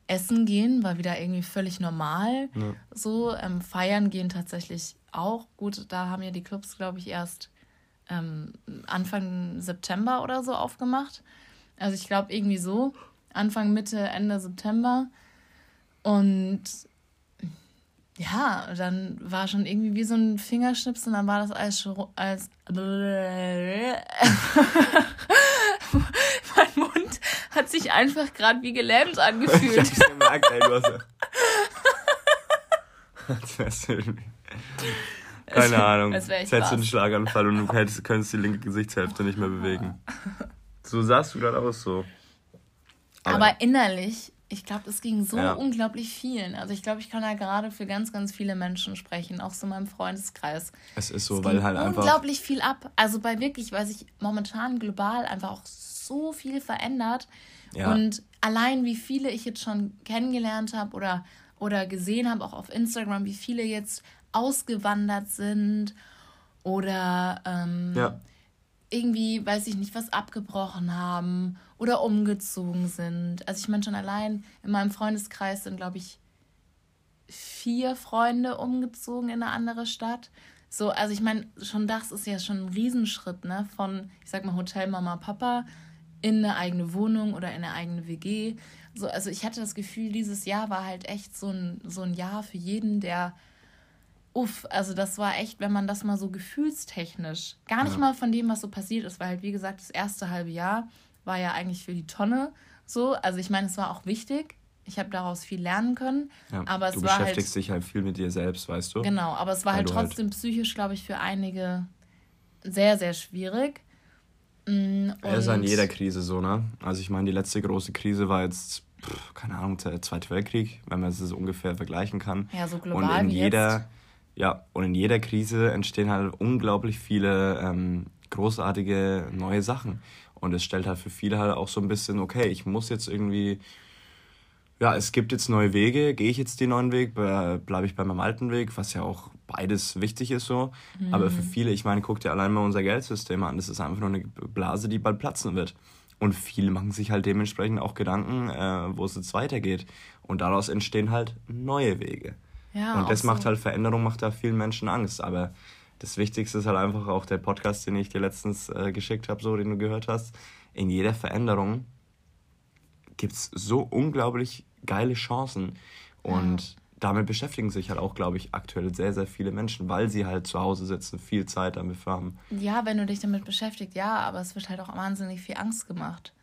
Essen gehen war wieder irgendwie völlig normal. Ja. So, ähm, feiern gehen tatsächlich auch. Gut, da haben ja die Clubs, glaube ich, erst ähm, Anfang September oder so aufgemacht. Also ich glaube irgendwie so. Anfang, Mitte, Ende September. Und ja, dann war schon irgendwie wie so ein Fingerschnips und dann war das alles schon als. mein Mund hat sich einfach gerade wie gelähmt angefühlt. ich hab's gemerkt, ey, du hast ja. Irgendwie. Keine es, Ahnung. Jetzt hättest du einen Schlaganfall und du hättest, könntest die linke Gesichtshälfte nicht mehr bewegen. So sahst du gerade aus so. Aber, Aber innerlich, ich glaube, es ging so ja. unglaublich vielen. Also ich glaube, ich kann da gerade für ganz, ganz viele Menschen sprechen, auch so in meinem Freundeskreis. Es ist so, es weil halt einfach. unglaublich viel ab. Also bei wirklich, weil sich momentan global einfach auch so viel verändert. Ja. Und allein wie viele ich jetzt schon kennengelernt habe oder, oder gesehen habe, auch auf Instagram, wie viele jetzt ausgewandert sind oder ähm, ja. irgendwie, weiß ich nicht, was abgebrochen haben oder umgezogen sind. Also ich meine schon allein in meinem Freundeskreis sind, glaube ich, vier Freunde umgezogen in eine andere Stadt. So, also ich meine, schon das ist ja schon ein Riesenschritt, ne? Von, ich sag mal, Hotel Mama, Papa in eine eigene Wohnung oder in eine eigene WG. So, also ich hatte das Gefühl, dieses Jahr war halt echt so ein, so ein Jahr für jeden, der uff, also das war echt, wenn man das mal so gefühlstechnisch, gar nicht ja. mal von dem, was so passiert ist, weil halt, wie gesagt, das erste halbe Jahr war ja eigentlich für die Tonne so. Also ich meine, es war auch wichtig. Ich habe daraus viel lernen können. Ja, aber es du war beschäftigst halt, dich halt viel mit dir selbst, weißt du? Genau, aber es war halt, halt trotzdem halt psychisch, glaube ich, für einige sehr, sehr schwierig. Mm, und ist an jeder Krise so, ne? Also ich meine, die letzte große Krise war jetzt, pff, keine Ahnung, der Zweite Weltkrieg, wenn man es so ungefähr vergleichen kann. Ja, so global Und in jeder, jetzt. Ja, und in jeder Krise entstehen halt unglaublich viele ähm, großartige neue Sachen. Und es stellt halt für viele halt auch so ein bisschen, okay, ich muss jetzt irgendwie, ja, es gibt jetzt neue Wege, gehe ich jetzt den neuen Weg, bleibe ich bei meinem alten Weg, was ja auch beides wichtig ist so. Mhm. Aber für viele, ich meine, guck dir allein mal unser Geldsystem an, das ist einfach nur eine Blase, die bald platzen wird. Und viele machen sich halt dementsprechend auch Gedanken, äh, wo es jetzt weitergeht. Und daraus entstehen halt neue Wege. Ja, und das macht so. halt Veränderung, macht da vielen Menschen Angst. Aber das Wichtigste ist halt einfach auch der Podcast, den ich dir letztens äh, geschickt habe, so den du gehört hast. In jeder Veränderung gibt es so unglaublich geile Chancen. Und ja. damit beschäftigen sich halt auch, glaube ich, aktuell sehr, sehr viele Menschen, weil sie halt zu Hause sitzen, viel Zeit damit haben. Ja, wenn du dich damit beschäftigst, ja, aber es wird halt auch wahnsinnig viel Angst gemacht.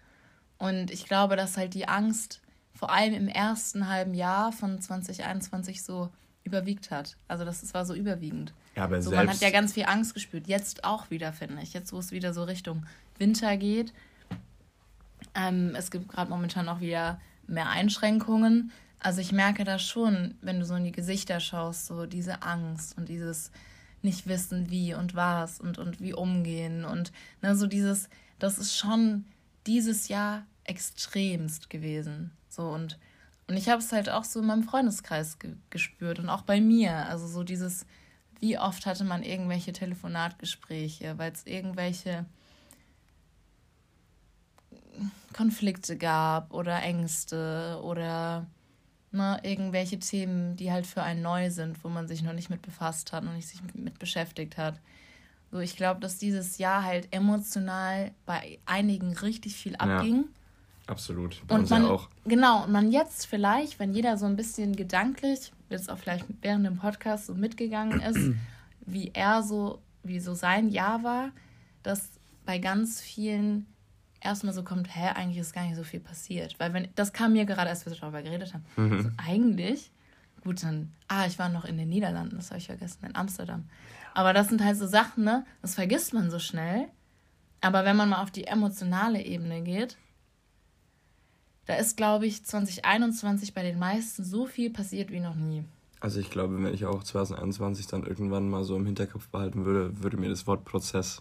Und ich glaube, dass halt die Angst vor allem im ersten halben Jahr von 2021 so überwiegt hat. Also das, war so überwiegend. Ja, aber so, man hat ja ganz viel Angst gespürt. Jetzt auch wieder, finde ich. Jetzt, wo es wieder so Richtung Winter geht. Ähm, es gibt gerade momentan auch wieder mehr Einschränkungen. Also ich merke das schon, wenn du so in die Gesichter schaust, so diese Angst und dieses nicht wissen, wie und was und, und wie umgehen. Und ne, so dieses, das ist schon dieses Jahr extremst gewesen. So und Und ich habe es halt auch so in meinem Freundeskreis ge gespürt und auch bei mir. Also so dieses, wie oft hatte man irgendwelche Telefonatgespräche, weil es irgendwelche Konflikte gab oder Ängste oder ne, irgendwelche Themen, die halt für einen neu sind, wo man sich noch nicht mit befasst hat und nicht sich mit beschäftigt hat. So, ich glaube, dass dieses Jahr halt emotional bei einigen richtig viel abging. Ja. Absolut. Bei und man, ja auch. Genau, und man jetzt vielleicht, wenn jeder so ein bisschen gedanklich, jetzt auch vielleicht während dem Podcast so mitgegangen ist, wie er so, wie so sein Jahr war, dass bei ganz vielen erstmal so kommt, hä, eigentlich ist gar nicht so viel passiert. Weil wenn, das kam mir gerade, als wir darüber geredet haben. Mhm. Also eigentlich, gut, dann, ah, ich war noch in den Niederlanden, das habe ich vergessen, in Amsterdam. Aber das sind halt so Sachen, ne, das vergisst man so schnell. Aber wenn man mal auf die emotionale Ebene geht, da ist, glaube ich, 2021 bei den meisten so viel passiert wie noch nie. Also ich glaube, wenn ich auch 2021 dann irgendwann mal so im Hinterkopf behalten würde, würde mir das Wort Prozess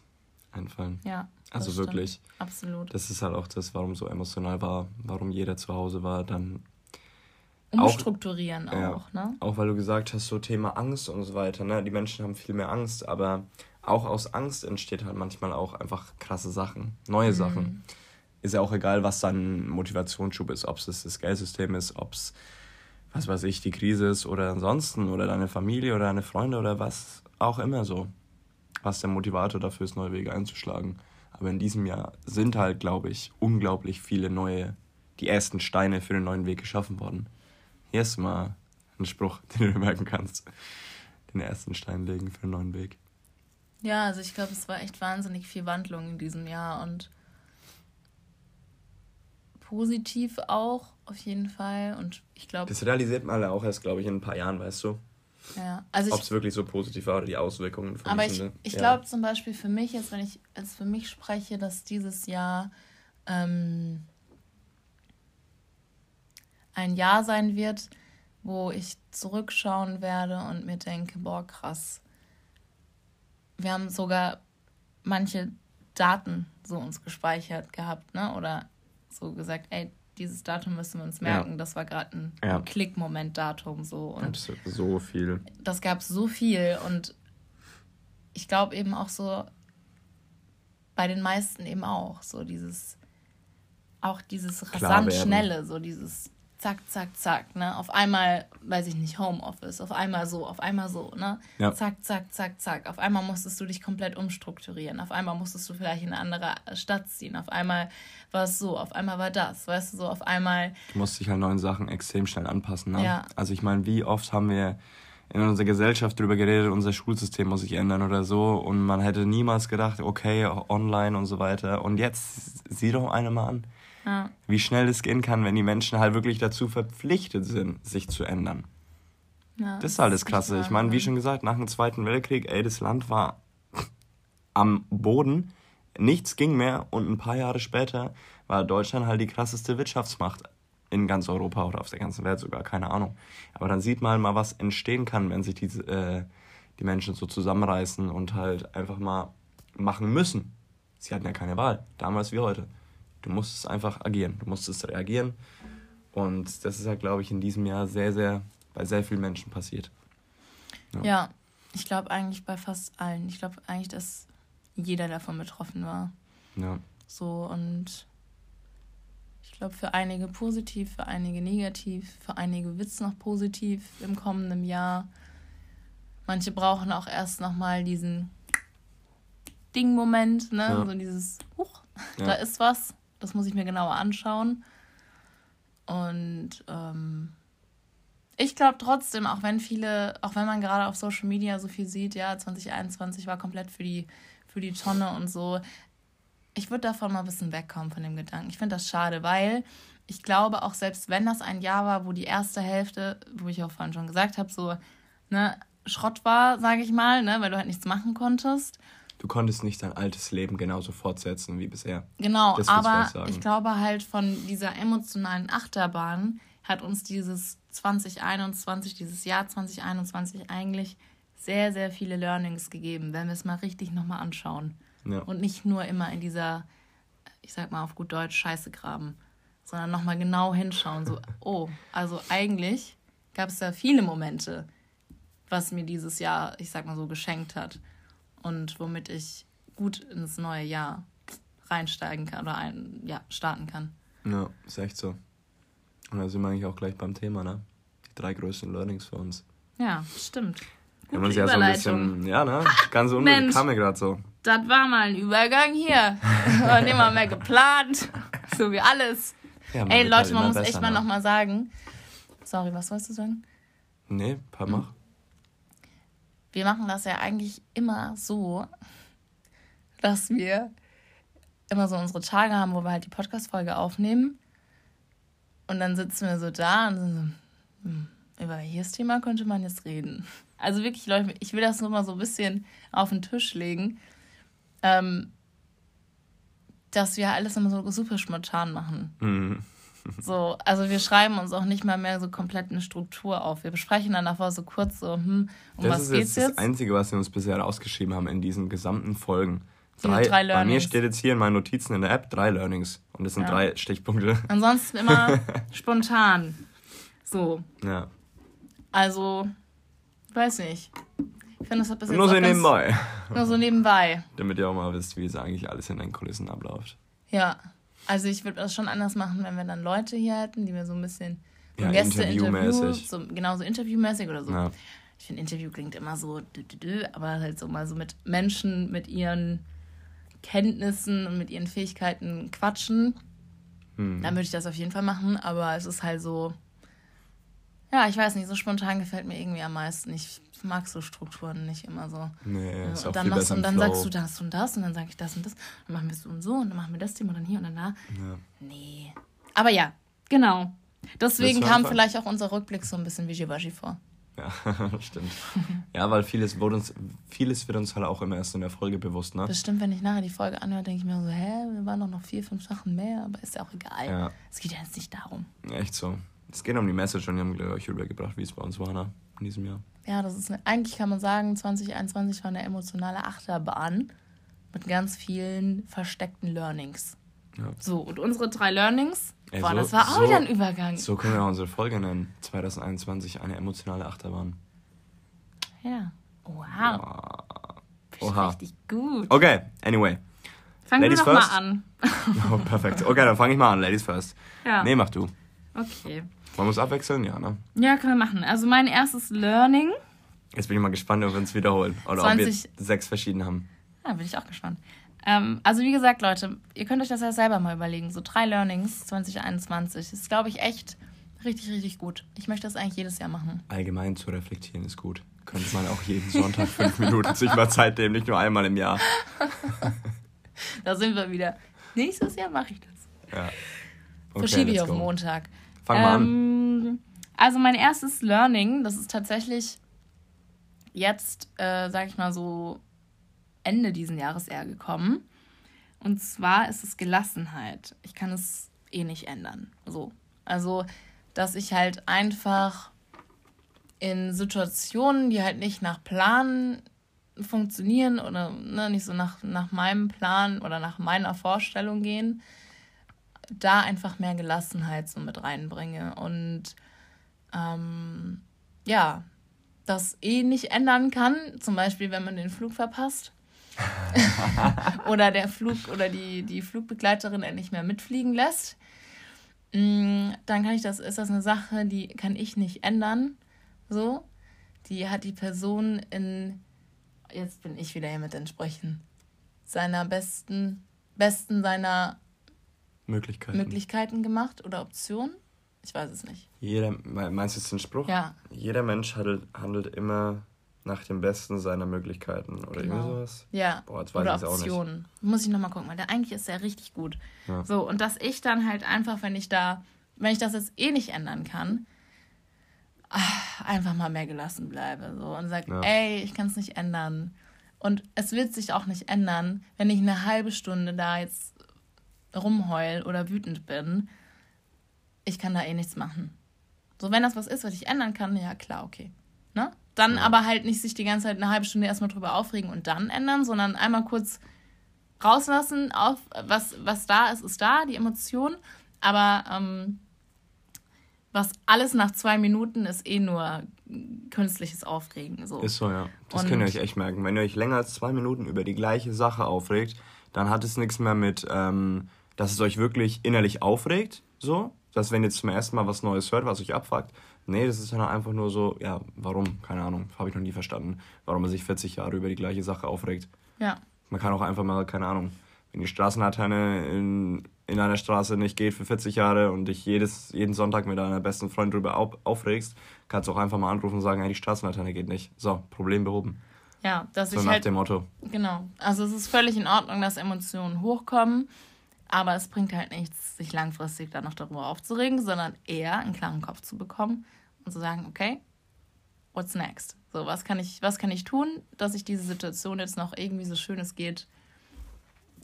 einfallen. Ja. Also wirklich. Stimmt. Absolut. Das ist halt auch das, warum so emotional war, warum jeder zu Hause war, dann. Umstrukturieren auch, auch ja, ne? Auch weil du gesagt hast, so Thema Angst und so weiter, ne? Die Menschen haben viel mehr Angst, aber auch aus Angst entsteht halt manchmal auch einfach krasse Sachen, neue mhm. Sachen ist ja auch egal, was dann Motivationsschub ist, ob es das Geldsystem ist, ob es, was weiß ich, die Krise ist oder ansonsten oder deine Familie oder deine Freunde oder was auch immer so. Was der Motivator dafür ist, neue Wege einzuschlagen. Aber in diesem Jahr sind halt, glaube ich, unglaublich viele neue, die ersten Steine für den neuen Weg geschaffen worden. Hier ist mal ein Spruch, den du merken kannst. Den ersten Stein legen für einen neuen Weg. Ja, also ich glaube, es war echt wahnsinnig viel Wandlung in diesem Jahr und positiv auch, auf jeden Fall. Und ich glaube. Das realisiert man alle auch erst, glaube ich, in ein paar Jahren, weißt du? Ja, also Ob es wirklich so positiv war oder die Auswirkungen von Aber ich, ich ja. glaube zum Beispiel für mich, jetzt wenn ich jetzt für mich spreche, dass dieses Jahr ähm, ein Jahr sein wird, wo ich zurückschauen werde und mir denke, boah, krass. Wir haben sogar manche Daten so uns gespeichert gehabt, ne? Oder so gesagt, ey, dieses Datum müssen wir uns merken. Ja. Das war gerade ein, ja. ein Klickmoment-Datum so. Und so viel. Das gab so viel und ich glaube eben auch so bei den meisten eben auch so dieses auch dieses rasant schnelle, so dieses zack, zack, zack, ne? Auf einmal, weiß ich nicht, Homeoffice, auf einmal so, auf einmal so, ne? Ja. Zack, zack, zack, zack. Auf einmal musstest du dich komplett umstrukturieren. Auf einmal musstest du vielleicht in eine andere Stadt ziehen. Auf einmal war es so, auf einmal war das, weißt du, so auf einmal. Du musst dich halt neuen Sachen extrem schnell anpassen, ne? Ja. Also ich meine, wie oft haben wir in unserer Gesellschaft darüber geredet, unser Schulsystem muss sich ändern oder so. Und man hätte niemals gedacht, okay, online und so weiter. Und jetzt sieh doch eine mal an ja. Wie schnell es gehen kann, wenn die Menschen halt wirklich dazu verpflichtet sind, sich zu ändern. Ja, das ist halt das Krasse. Ich meine, wie schon gesagt, nach dem Zweiten Weltkrieg, ey, das Land war am Boden, nichts ging mehr und ein paar Jahre später war Deutschland halt die krasseste Wirtschaftsmacht in ganz Europa oder auf der ganzen Welt sogar, keine Ahnung. Aber dann sieht man mal, was entstehen kann, wenn sich die, äh, die Menschen so zusammenreißen und halt einfach mal machen müssen. Sie hatten ja keine Wahl, damals wie heute. Du musstest einfach agieren, du musstest reagieren. Und das ist halt, glaube ich, in diesem Jahr sehr, sehr bei sehr vielen Menschen passiert. Ja, ja ich glaube eigentlich bei fast allen. Ich glaube eigentlich, dass jeder davon betroffen war. Ja. So und ich glaube für einige positiv, für einige negativ, für einige wird es noch positiv im kommenden Jahr. Manche brauchen auch erst nochmal diesen Ding-Moment, ne? Ja. So dieses, huch, ja. da ist was. Das muss ich mir genauer anschauen. Und ähm, ich glaube trotzdem, auch wenn viele, auch wenn man gerade auf Social Media so viel sieht, ja, 2021 war komplett für die, für die Tonne und so. Ich würde davon mal ein bisschen wegkommen von dem Gedanken. Ich finde das schade, weil ich glaube, auch selbst wenn das ein Jahr war, wo die erste Hälfte, wo ich auch vorhin schon gesagt habe, so ne, Schrott war, sage ich mal, ne, weil du halt nichts machen konntest du konntest nicht dein altes Leben genauso fortsetzen wie bisher. Genau, das aber ich, ich glaube halt von dieser emotionalen Achterbahn hat uns dieses 2021, dieses Jahr 2021 eigentlich sehr, sehr viele Learnings gegeben, wenn wir es mal richtig nochmal anschauen. Ja. Und nicht nur immer in dieser, ich sag mal auf gut Deutsch, Scheiße graben. sondern nochmal genau hinschauen. So, oh, also eigentlich gab es da viele Momente, was mir dieses Jahr, ich sag mal so, geschenkt hat und womit ich gut ins neue Jahr reinsteigen kann oder ein, ja, starten kann. Ja, ist echt so. Und da sind wir eigentlich auch gleich beim Thema, ne? Die drei größten Learnings für uns. Ja, stimmt. Gute uns ja so ein bisschen, ja, ne? Ganz unnötig kam mir gerade so. Das war mal ein Übergang hier. War nicht mal mehr geplant. So wie alles. Ja, Ey, Leute, halt man muss echt mal nochmal sagen. Sorry, was wolltest du sagen? Nee, paar mach. Wir machen das ja eigentlich immer so, dass wir immer so unsere Tage haben, wo wir halt die Podcast-Folge aufnehmen. Und dann sitzen wir so da und sind so, hm, über welches Thema könnte man jetzt reden? Also wirklich, Leute, ich will das nur mal so ein bisschen auf den Tisch legen, ähm, dass wir alles immer so super spontan machen. Mhm. So, also wir schreiben uns auch nicht mal mehr so komplett eine Struktur auf. Wir besprechen dann einfach so kurz so, hm, um das was ist geht's jetzt? Das Einzige, was wir uns bisher rausgeschrieben haben in diesen gesamten Folgen. Drei, drei Learnings. Bei mir steht jetzt hier in meinen Notizen in der App drei Learnings. Und das sind ja. drei Stichpunkte. Ansonsten immer spontan. So. Ja. Also, weiß nicht. Ich finde, das hat bis Nur so nebenbei. Nur so nebenbei. Damit ihr auch mal wisst, wie es eigentlich alles in den Kulissen abläuft. Ja. Also ich würde das schon anders machen, wenn wir dann Leute hier hätten, die mir so ein bisschen ja, Gäste Interview, so, genau so interviewmäßig oder so. Ja. Ich finde, Interview klingt immer so, dü, dü, dü, aber halt so mal so mit Menschen, mit ihren Kenntnissen und mit ihren Fähigkeiten quatschen. Hm. Dann würde ich das auf jeden Fall machen, aber es ist halt so, ja, ich weiß nicht, so spontan gefällt mir irgendwie am meisten. Ich mag so Strukturen nicht immer so. Nee, ist und dann machst du, und dann sagst du das und das und dann sage ich das und das. Dann machen wir es so und so und dann machen wir das Thema und dann hier und dann da. Ja. Nee. Aber ja, genau. Deswegen kam vielleicht auch unser Rückblick so ein bisschen wie Wischiwaschi vor. Ja, stimmt. ja, weil vieles, wurde uns, vieles wird uns halt auch immer erst in der Folge bewusst, ne? Bestimmt, wenn ich nachher die Folge anhöre, denke ich mir so, hä, wir waren doch noch vier, fünf Sachen mehr, aber ist ja auch egal. Ja. Es geht ja jetzt nicht darum. Echt so. Es geht um die Message und die haben euch übergebracht, wie es bei uns war, ne? In diesem Jahr. Ja, das ist eine, eigentlich kann man sagen, 2021 war eine emotionale Achterbahn mit ganz vielen versteckten Learnings. Ja. So, und unsere drei Learnings, Ey, boah, so, das war auch so, wieder ein Übergang. So können wir auch unsere Folge nennen. 2021, eine emotionale Achterbahn. Ja. Wow. Ja. Oha. Richtig gut. Okay, anyway. Fangen wir doch first. mal an. oh, perfekt. Okay, dann fange ich mal an. Ladies first. Ja. Nee, mach du. Okay. Man muss abwechseln, ja, ne? Ja, können wir machen. Also mein erstes Learning. Jetzt bin ich mal gespannt, ob wir uns wiederholen. Oder 20... ob wir sechs verschiedene haben. Ja, bin ich auch gespannt. Ähm, also wie gesagt, Leute, ihr könnt euch das ja selber mal überlegen. So drei Learnings 2021. Das ist, glaube ich, echt richtig, richtig gut. Ich möchte das eigentlich jedes Jahr machen. Allgemein zu reflektieren ist gut. Könnte man auch jeden Sonntag fünf Minuten sich mal Zeit nehmen, nicht nur einmal im Jahr. da sind wir wieder. Nächstes Jahr mache ich das. Ja. Okay, Verschiebe ich auf Montag. Fang mal ähm, an. Also mein erstes Learning, das ist tatsächlich jetzt, äh, sag ich mal so, Ende diesen Jahres eher gekommen. Und zwar ist es Gelassenheit. Ich kann es eh nicht ändern. So. Also, dass ich halt einfach in Situationen, die halt nicht nach Plan funktionieren oder ne, nicht so nach, nach meinem Plan oder nach meiner Vorstellung gehen, da einfach mehr Gelassenheit so mit reinbringe und ähm, ja, das eh nicht ändern kann, zum Beispiel wenn man den Flug verpasst oder der Flug oder die, die Flugbegleiterin nicht mehr mitfliegen lässt, mm, dann kann ich das, ist das eine Sache, die kann ich nicht ändern. So. Die hat die Person in, jetzt bin ich wieder hier mit den Sprüchen, seiner besten, besten seiner Möglichkeiten. Möglichkeiten gemacht oder Optionen? Ich weiß es nicht. Jeder, meinst du jetzt den Spruch? Ja. Jeder Mensch handelt, handelt immer nach dem Besten seiner Möglichkeiten oder genau. irgendwie sowas. Ja. Boah, jetzt weiß oder ich es auch nicht. Muss ich nochmal gucken, weil der eigentlich ist ja richtig gut. Ja. So, und dass ich dann halt einfach, wenn ich da, wenn ich das jetzt eh nicht ändern kann, ach, einfach mal mehr gelassen bleibe. So und sage, ja. ey, ich kann es nicht ändern. Und es wird sich auch nicht ändern, wenn ich eine halbe Stunde da jetzt rumheul oder wütend bin, ich kann da eh nichts machen. So, wenn das was ist, was ich ändern kann, ja klar, okay. Ne? Dann ja. aber halt nicht sich die ganze Zeit eine halbe Stunde erstmal drüber aufregen und dann ändern, sondern einmal kurz rauslassen, auf, was, was da ist, ist da, die Emotion, Aber ähm, was alles nach zwei Minuten ist eh nur künstliches Aufregen. So. Ist so, ja. Das und könnt ihr euch echt merken. Wenn ihr euch länger als zwei Minuten über die gleiche Sache aufregt, dann hat es nichts mehr mit, ähm, dass es euch wirklich innerlich aufregt, so, dass wenn ihr zum ersten Mal was Neues hört, was euch abfuckt, nee, das ist dann einfach nur so, ja, warum? Keine Ahnung, habe ich noch nie verstanden, warum man sich 40 Jahre über die gleiche Sache aufregt. Ja. Man kann auch einfach mal, keine Ahnung, wenn die Straßenlaterne in, in einer Straße nicht geht für 40 Jahre und dich jedes, jeden Sonntag mit deiner besten Freundin drüber auf, aufregst, kannst du auch einfach mal anrufen und sagen, hey, die Straßenlaterne geht nicht. So, Problem behoben. Ja, dass so ich nach halt, dem Motto. Genau. Also es ist völlig in Ordnung, dass Emotionen hochkommen, aber es bringt halt nichts, sich langfristig dann noch darüber aufzuregen, sondern eher einen klaren Kopf zu bekommen und zu sagen, okay, what's next? So, was kann ich, was kann ich tun, dass ich diese Situation jetzt noch irgendwie so schön es geht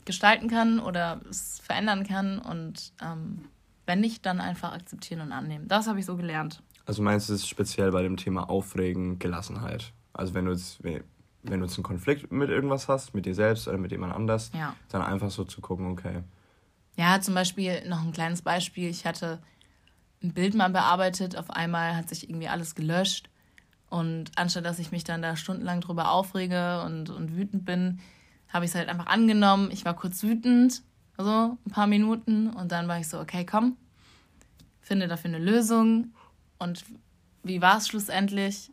gestalten kann oder es verändern kann und ähm, wenn nicht, dann einfach akzeptieren und annehmen. Das habe ich so gelernt. Also meinst du es speziell bei dem Thema Aufregen, Gelassenheit? Also wenn du jetzt, wenn du jetzt einen Konflikt mit irgendwas hast, mit dir selbst oder mit jemand anders, ja. dann einfach so zu gucken, okay. Ja, zum Beispiel noch ein kleines Beispiel. Ich hatte ein Bild mal bearbeitet, auf einmal hat sich irgendwie alles gelöscht. Und anstatt dass ich mich dann da stundenlang drüber aufrege und, und wütend bin, habe ich es halt einfach angenommen. Ich war kurz wütend, so ein paar Minuten. Und dann war ich so, okay, komm, finde dafür eine Lösung. Und wie war es schlussendlich?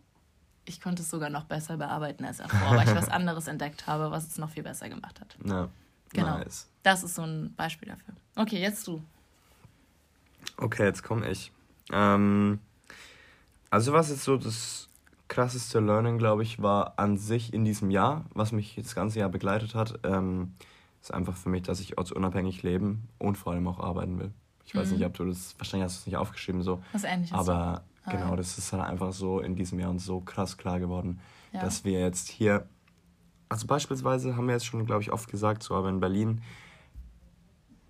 Ich konnte es sogar noch besser bearbeiten als davor, weil ich was anderes entdeckt habe, was es noch viel besser gemacht hat. Ja, genau. Nice. Das ist so ein Beispiel dafür. Okay, jetzt du. Okay, jetzt komme ich. Ähm, also was ist so das krasseste Learning, glaube ich, war an sich in diesem Jahr, was mich das ganze Jahr begleitet hat, ähm, ist einfach für mich, dass ich ortsunabhängig leben und vor allem auch arbeiten will. Ich weiß mhm. nicht, ob du das, wahrscheinlich hast du es nicht aufgeschrieben so. Was ähnliches. Aber ah, genau, das ist halt einfach so in diesem Jahr uns so krass klar geworden, ja. dass wir jetzt hier, also beispielsweise haben wir jetzt schon, glaube ich, oft gesagt, so, aber in Berlin,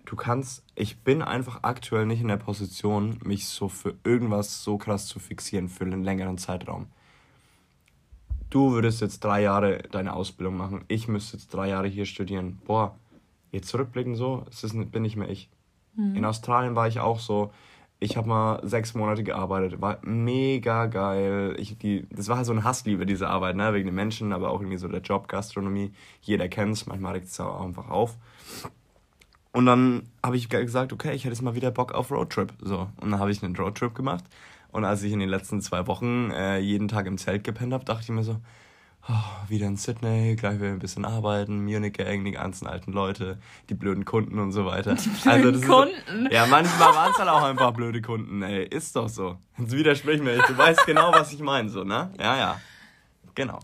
du kannst, ich bin einfach aktuell nicht in der Position, mich so für irgendwas so krass zu fixieren für einen längeren Zeitraum. Du würdest jetzt drei Jahre deine Ausbildung machen, ich müsste jetzt drei Jahre hier studieren. Boah, jetzt zurückblicken so, es ist, bin nicht mehr ich. Mhm. In Australien war ich auch so, ich habe mal sechs Monate gearbeitet, war mega geil. Ich, die, das war halt so eine Hassliebe, diese Arbeit, ne? wegen den Menschen, aber auch irgendwie so der Job, Gastronomie. Jeder kennt es, manchmal regt es auch einfach auf. Und dann habe ich gesagt, okay, ich hätte jetzt mal wieder Bock auf Roadtrip. So. Und dann habe ich einen Roadtrip gemacht. Und als ich in den letzten zwei Wochen äh, jeden Tag im Zelt gepennt habe, dachte ich mir so, oh, wieder in Sydney, gleich wieder ein bisschen arbeiten, Munich Gang, die ganzen alten Leute, die blöden Kunden und so weiter. Die blöden also Kunden? Ist, ja, manchmal waren es halt auch einfach blöde Kunden, ey. Ist doch so. Jetzt widersprich mir nicht. Du weißt genau, was ich meine, so, ne? Ja, ja. Genau.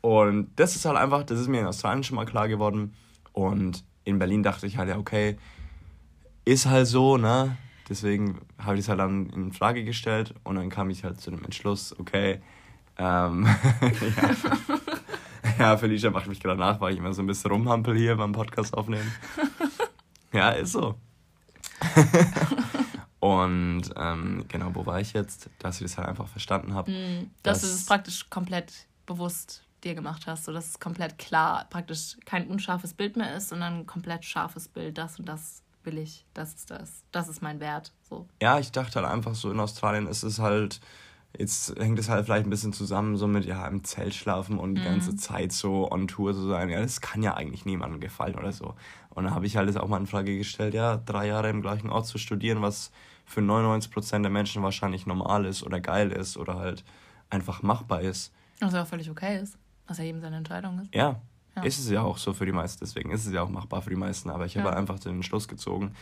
Und das ist halt einfach, das ist mir in Australien schon mal klar geworden. Und in Berlin dachte ich halt, ja, okay, ist halt so, ne? Deswegen habe ich es halt dann in Frage gestellt und dann kam ich halt zu dem Entschluss, okay, ähm, ja. ja, Felicia macht mich gerade nach, weil ich immer so ein bisschen rumhampel hier beim Podcast aufnehmen. Ja, ist so. und ähm, genau, wo war ich jetzt? Dass ich das halt einfach verstanden habe. Mm, dass, dass du es praktisch komplett bewusst dir gemacht hast, sodass es komplett klar praktisch kein unscharfes Bild mehr ist, sondern ein komplett scharfes Bild, das und das will ich, das ist das, das ist mein Wert. So. Ja, ich dachte halt einfach so, in Australien ist es halt, jetzt hängt es halt vielleicht ein bisschen zusammen so mit, ja, im Zelt schlafen und die mhm. ganze Zeit so on Tour zu sein. Ja, das kann ja eigentlich niemandem gefallen oder so. Und dann habe ich halt das auch mal in Frage gestellt, ja, drei Jahre im gleichen Ort zu studieren, was für 99% der Menschen wahrscheinlich normal ist oder geil ist oder halt einfach machbar ist. Was ja auch völlig okay ist. Was ja eben seine Entscheidung ist. Ja, ja. Ist es ja auch so für die meisten, deswegen ist es ja auch machbar für die meisten. Aber ich ja. habe halt einfach den Schluss gezogen,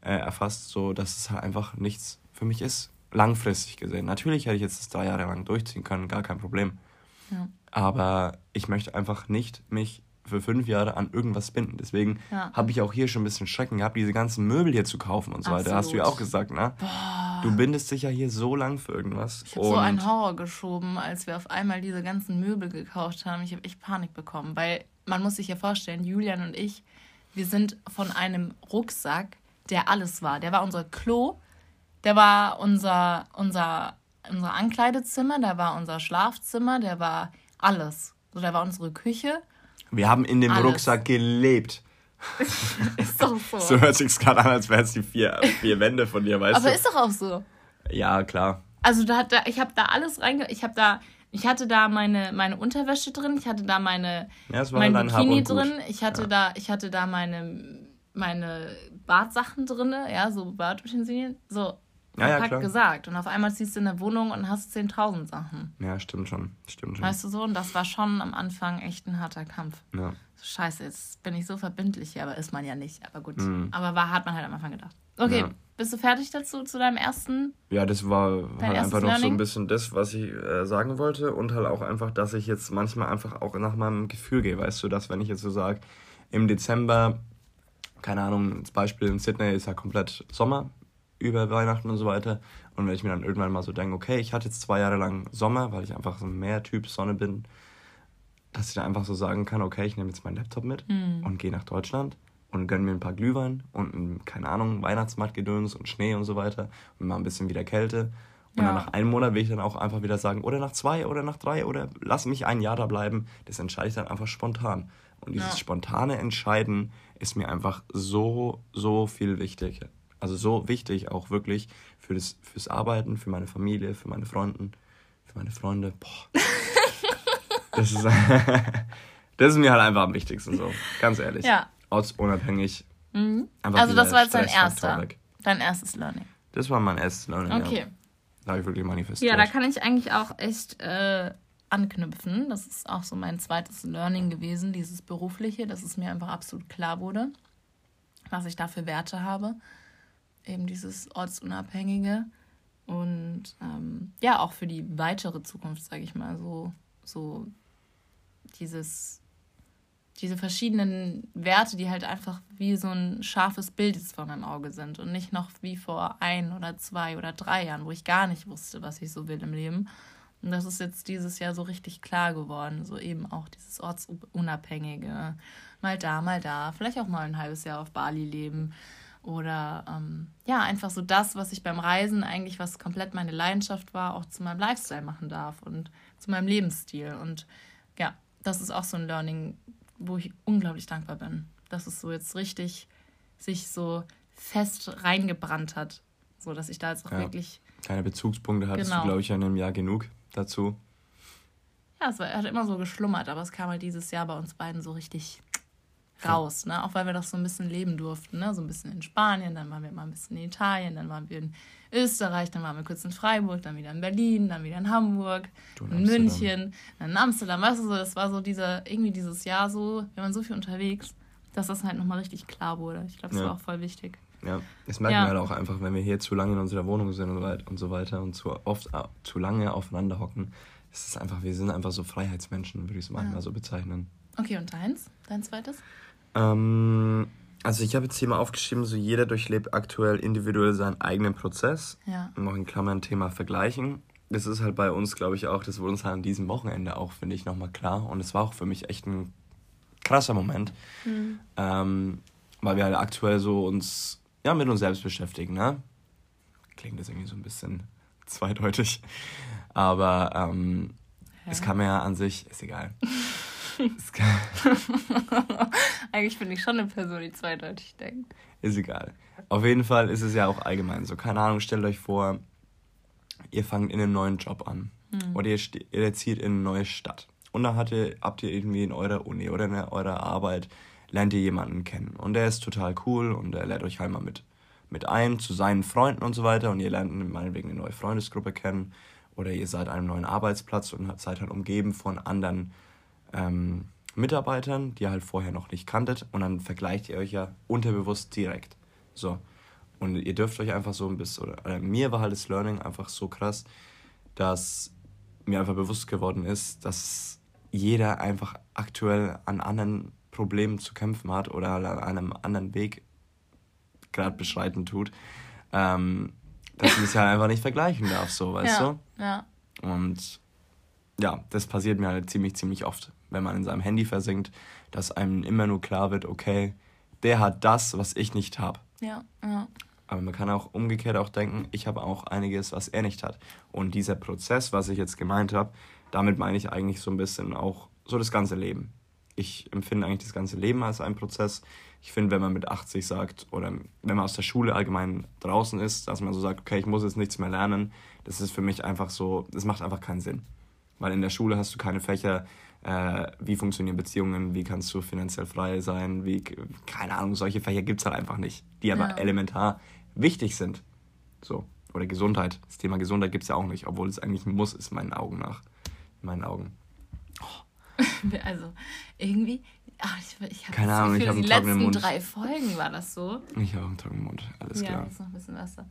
äh, erfasst, so dass es halt einfach nichts für mich ist. Langfristig gesehen. Natürlich hätte ich jetzt das drei Jahre lang durchziehen können, gar kein Problem. Ja. Aber ich möchte einfach nicht mich für fünf Jahre an irgendwas binden. Deswegen ja. habe ich auch hier schon ein bisschen Schrecken gehabt, diese ganzen Möbel hier zu kaufen und so Absolut. weiter. Hast du ja auch gesagt, ne? Boah. Du bindest dich ja hier so lang für irgendwas. Ich habe so einen Horror geschoben, als wir auf einmal diese ganzen Möbel gekauft haben. Ich habe echt Panik bekommen, weil man muss sich ja vorstellen, Julian und ich, wir sind von einem Rucksack, der alles war. Der war unser Klo, der war unser, unser, unser Ankleidezimmer, der war unser Schlafzimmer, der war alles. So, der war unsere Küche wir haben in dem Alles. Rucksack gelebt. ist doch so. So hört sich's gerade an, als wären es die vier, vier Wände von dir, weißt Aber du? Aber ist doch auch so. Ja, klar. Also da, da ich habe da alles reinge... Ich habe da... Ich hatte da meine, meine Unterwäsche drin, ich hatte da meine ja, mein Bikini drin, ich hatte ja. da ich hatte da meine meine Badsachen drin, ja, so Badutensilien, so ja, ja, klar. gesagt. Und auf einmal ziehst du in der Wohnung und hast 10.000 Sachen. Ja, stimmt schon. Stimmt schon. Weißt du so? Und das war schon am Anfang echt ein harter Kampf. Ja. So, scheiße, jetzt bin ich so verbindlich hier, aber ist man ja nicht. Aber gut. Mhm. Aber war, hat man halt am Anfang gedacht. Okay, ja. bist du fertig dazu, zu deinem ersten? Ja, das war halt einfach noch so ein bisschen das, was ich äh, sagen wollte. Und halt auch einfach, dass ich jetzt manchmal einfach auch nach meinem Gefühl gehe. Weißt du, dass wenn ich jetzt so sage, im Dezember, keine Ahnung, das Beispiel in Sydney ist ja komplett Sommer über Weihnachten und so weiter. Und wenn ich mir dann irgendwann mal so denke, okay, ich hatte jetzt zwei Jahre lang Sommer, weil ich einfach so ein Meertyp Sonne bin, dass ich dann einfach so sagen kann, okay, ich nehme jetzt meinen Laptop mit mhm. und gehe nach Deutschland und gönne mir ein paar Glühwein und, keine Ahnung, Weihnachtsmarktgedöns und Schnee und so weiter und mal ein bisschen wieder Kälte. Und ja. dann nach einem Monat will ich dann auch einfach wieder sagen, oder nach zwei oder nach drei oder lass mich ein Jahr da bleiben. Das entscheide ich dann einfach spontan. Und dieses ja. spontane Entscheiden ist mir einfach so, so viel wichtiger. Also so wichtig auch wirklich für das, fürs Arbeiten, für meine Familie, für meine Freunde, für meine Freunde. Boah. Das ist, das ist mir halt einfach am wichtigsten so, ganz ehrlich. Ja. Ortsunabhängig. Mhm. also das war jetzt dein erster, dein erstes Learning. Das war mein erstes Learning, Okay. Ja. Da habe ich wirklich manifestiert. Ja, da kann ich eigentlich auch echt äh, anknüpfen. Das ist auch so mein zweites Learning gewesen, dieses berufliche, dass es mir einfach absolut klar wurde, was ich da für Werte habe eben dieses ortsunabhängige und ähm, ja auch für die weitere Zukunft, sage ich mal, so so dieses diese verschiedenen Werte, die halt einfach wie so ein scharfes Bild jetzt vor meinem Auge sind und nicht noch wie vor ein oder zwei oder drei Jahren, wo ich gar nicht wusste, was ich so will im Leben. Und das ist jetzt dieses Jahr so richtig klar geworden, so eben auch dieses ortsunabhängige, mal da, mal da, vielleicht auch mal ein halbes Jahr auf Bali leben, oder ähm, ja, einfach so das, was ich beim Reisen eigentlich, was komplett meine Leidenschaft war, auch zu meinem Lifestyle machen darf und zu meinem Lebensstil. Und ja, das ist auch so ein Learning, wo ich unglaublich dankbar bin. Dass es so jetzt richtig sich so fest reingebrannt hat. So dass ich da jetzt auch ja. wirklich. Keine Bezugspunkte hattest genau. du, glaube ich, in einem Jahr genug dazu. Ja, es war, hat immer so geschlummert, aber es kam halt dieses Jahr bei uns beiden so richtig raus, ne? Auch weil wir doch so ein bisschen leben durften, ne? So ein bisschen in Spanien, dann waren wir mal ein bisschen in Italien, dann waren wir in Österreich, dann waren wir kurz in Freiburg, dann wieder in Berlin, dann wieder in Hamburg, in, in München, dann in Amsterdam. Weißt du so, das war so dieser, irgendwie dieses Jahr so, wir waren so viel unterwegs, dass das halt nochmal richtig klar wurde. Ich glaube, das ja. war auch voll wichtig. Ja, das merken ja. wir halt auch einfach, wenn wir hier zu lange in unserer Wohnung sind und so weiter und zu oft zu lange aufeinander hocken. Es ist einfach, wir sind einfach so Freiheitsmenschen, würde ich es manchmal ja. so bezeichnen. Okay, und deins? Dein zweites? Ähm, also ich habe jetzt hier mal aufgeschrieben, so jeder durchlebt aktuell individuell seinen eigenen Prozess. Ja. Noch in Klammern Thema Vergleichen. Das ist halt bei uns, glaube ich, auch, das wurde uns halt an diesem Wochenende auch, finde ich, nochmal klar. Und es war auch für mich echt ein krasser Moment. Mhm. Ähm, weil wir halt aktuell so uns, ja, mit uns selbst beschäftigen, ne? Klingt das irgendwie so ein bisschen zweideutig. Aber ähm, es mir ja an sich, ist egal. Eigentlich bin ich schon eine Person, die zweideutig denkt. Ist egal. Auf jeden Fall ist es ja auch allgemein so. Keine Ahnung, stellt euch vor, ihr fangt in einem neuen Job an. Hm. Oder ihr, ihr zieht in eine neue Stadt. Und dann habt ihr, habt ihr irgendwie in eurer Uni oder in eurer Arbeit, lernt ihr jemanden kennen. Und der ist total cool und er lädt euch halt mal mit, mit ein zu seinen Freunden und so weiter. Und ihr lernt meinetwegen eine neue Freundesgruppe kennen. Oder ihr seid an einem neuen Arbeitsplatz und seid halt umgeben von anderen ähm, Mitarbeitern, die ihr halt vorher noch nicht kanntet, und dann vergleicht ihr euch ja unterbewusst direkt. So. Und ihr dürft euch einfach so ein bisschen, oder äh, mir war halt das Learning einfach so krass, dass mir einfach bewusst geworden ist, dass jeder einfach aktuell an anderen Problemen zu kämpfen hat oder an einem anderen Weg gerade beschreiten tut, ähm, dass man es ja einfach nicht vergleichen darf, so, weißt ja, du? Ja. Und ja, das passiert mir halt ziemlich, ziemlich oft wenn man in seinem Handy versinkt, dass einem immer nur klar wird, okay, der hat das, was ich nicht habe. Ja, ja. Aber man kann auch umgekehrt auch denken, ich habe auch einiges, was er nicht hat. Und dieser Prozess, was ich jetzt gemeint habe, damit meine ich eigentlich so ein bisschen auch so das ganze Leben. ich empfinde eigentlich das ganze Leben als einen Prozess. Ich finde, wenn man mit 80 sagt oder wenn man aus der Schule allgemein draußen ist, dass man so sagt, okay, ich muss jetzt nichts mehr lernen, das ist für mich einfach so, das macht einfach keinen Sinn. Weil in der Schule hast du keine Fächer, äh, wie funktionieren Beziehungen, wie kannst du finanziell frei sein, wie, keine Ahnung, solche Fächer gibt es halt einfach nicht, die aber ja. elementar wichtig sind. So. Oder Gesundheit. Das Thema Gesundheit gibt es ja auch nicht, obwohl es eigentlich ein Muss ist, meinen Augen nach. In meinen Augen. Oh. Also, irgendwie, ach, ich, ich Keine Ahnung, Gefühl, ich habe einen letzten Mund. drei Folgen war das so. Ich habe einen trockenen Mund, alles ja, klar. Ja, ist noch ein bisschen Wasser.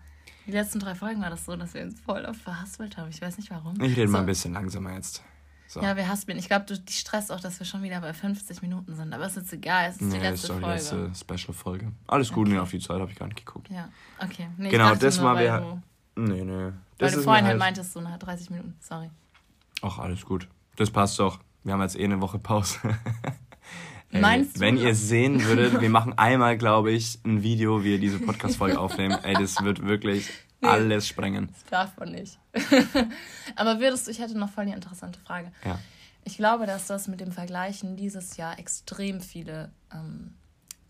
Die letzten drei Folgen war das so, dass wir uns voll oft verhaspelt haben. Ich weiß nicht warum. Ich rede so. mal ein bisschen langsamer jetzt. So. Ja, wir haspeln. Ich glaube, du die stresst auch, dass wir schon wieder bei 50 Minuten sind. Aber es ist jetzt egal, es ist nee, die letzte Folge. ist die letzte Special-Folge. Alles gut, okay. nee, auf die Zeit habe ich gar nicht geguckt. Ja, okay. Nee, genau, das mal wir. Nee, nee. Das weil du vorhin halt meintest, so nach 30 Minuten, sorry. Ach, alles gut. Das passt doch. Wir haben jetzt eh eine Woche Pause. Ey, Meinst du? Wenn ihr es sehen würdet, wir machen einmal, glaube ich, ein Video, wie wir diese Podcast-Folge aufnehmen. Ey, das wird wirklich alles sprengen. Das darf man nicht. Aber würdest du, ich hätte noch voll die interessante Frage. Ja. Ich glaube, dass das mit dem Vergleichen dieses Jahr extrem viele ähm,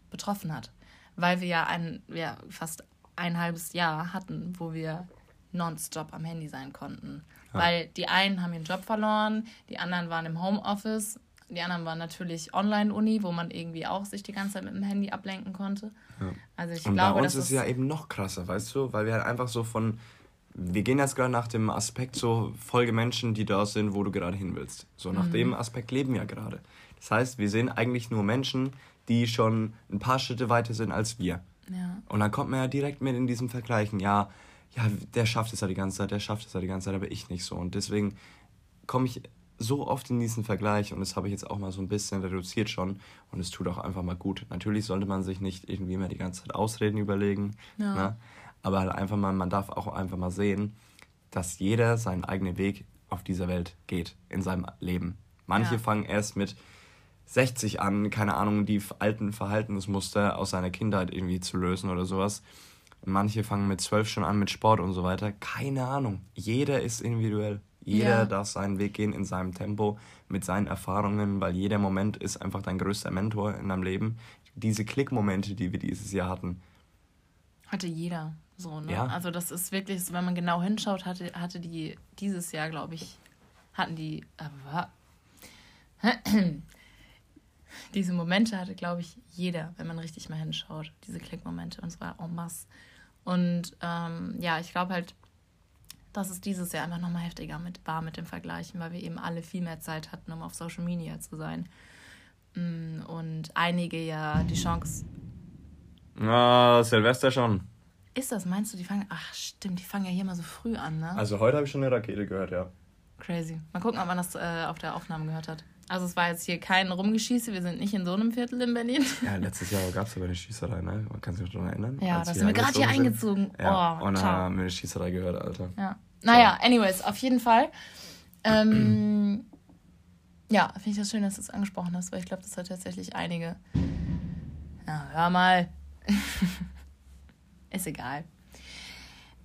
betroffen hat. Weil wir ja ein, ja, fast ein halbes Jahr hatten, wo wir nonstop am Handy sein konnten. Ja. Weil die einen haben ihren Job verloren, die anderen waren im Homeoffice, die anderen waren natürlich Online-Uni, wo man irgendwie auch sich die ganze Zeit mit dem Handy ablenken konnte. Ja. Also ich Und glaube, bei uns ist es ja eben noch krasser, weißt du, weil wir halt einfach so von wir gehen jetzt gerade nach dem Aspekt so Folge Menschen, die da sind, wo du gerade hin willst. So nach mhm. dem Aspekt leben wir gerade. Das heißt, wir sehen eigentlich nur Menschen, die schon ein paar Schritte weiter sind als wir. Ja. Und dann kommt man ja direkt mit in diesem Vergleichen, ja, ja, der schafft es ja die ganze Zeit, der schafft es ja die ganze Zeit, aber ich nicht so. Und deswegen komme ich so oft in diesen Vergleich und das habe ich jetzt auch mal so ein bisschen reduziert schon und es tut auch einfach mal gut. Natürlich sollte man sich nicht irgendwie immer die ganze Zeit Ausreden überlegen, ja. ne? aber halt einfach mal, man darf auch einfach mal sehen, dass jeder seinen eigenen Weg auf dieser Welt geht, in seinem Leben. Manche ja. fangen erst mit 60 an, keine Ahnung, die alten Verhaltensmuster aus seiner Kindheit irgendwie zu lösen oder sowas. Manche fangen mit 12 schon an mit Sport und so weiter. Keine Ahnung. Jeder ist individuell. Jeder ja. darf seinen Weg gehen in seinem Tempo, mit seinen Erfahrungen, weil jeder Moment ist einfach dein größter Mentor in deinem Leben. Diese Klickmomente, die wir dieses Jahr hatten. Hatte jeder so, ne? Ja. Also das ist wirklich, so, wenn man genau hinschaut, hatte, hatte die dieses Jahr, glaube ich, hatten die. Äh, diese Momente hatte, glaube ich, jeder, wenn man richtig mal hinschaut. Diese Klickmomente und zwar en masse. Und ähm, ja, ich glaube halt, dass es dieses Jahr einfach nochmal heftiger mit, war mit dem Vergleichen, weil wir eben alle viel mehr Zeit hatten, um auf Social Media zu sein. Mm, und einige ja die Chance. Na, Silvester schon. Ist das, meinst du, die fangen. Ach, stimmt, die fangen ja hier mal so früh an, ne? Also heute habe ich schon eine Rakete gehört, ja. Crazy. Mal gucken, ob man das äh, auf der Aufnahme gehört hat. Also es war jetzt hier kein Rumgeschieße, wir sind nicht in so einem Viertel in Berlin. Ja, letztes Jahr gab es aber eine Schießerei, ne? Man kann sich noch daran erinnern. Ja, da sind wir gerade hier eingezogen. Ja, oh, und dann haben wir eine Schießerei gehört, Alter. Ja. Naja, anyways, auf jeden Fall. Ähm, ja, finde ich das schön, dass du es angesprochen hast, weil ich glaube, das hat tatsächlich einige. Ja, hör mal. Ist egal.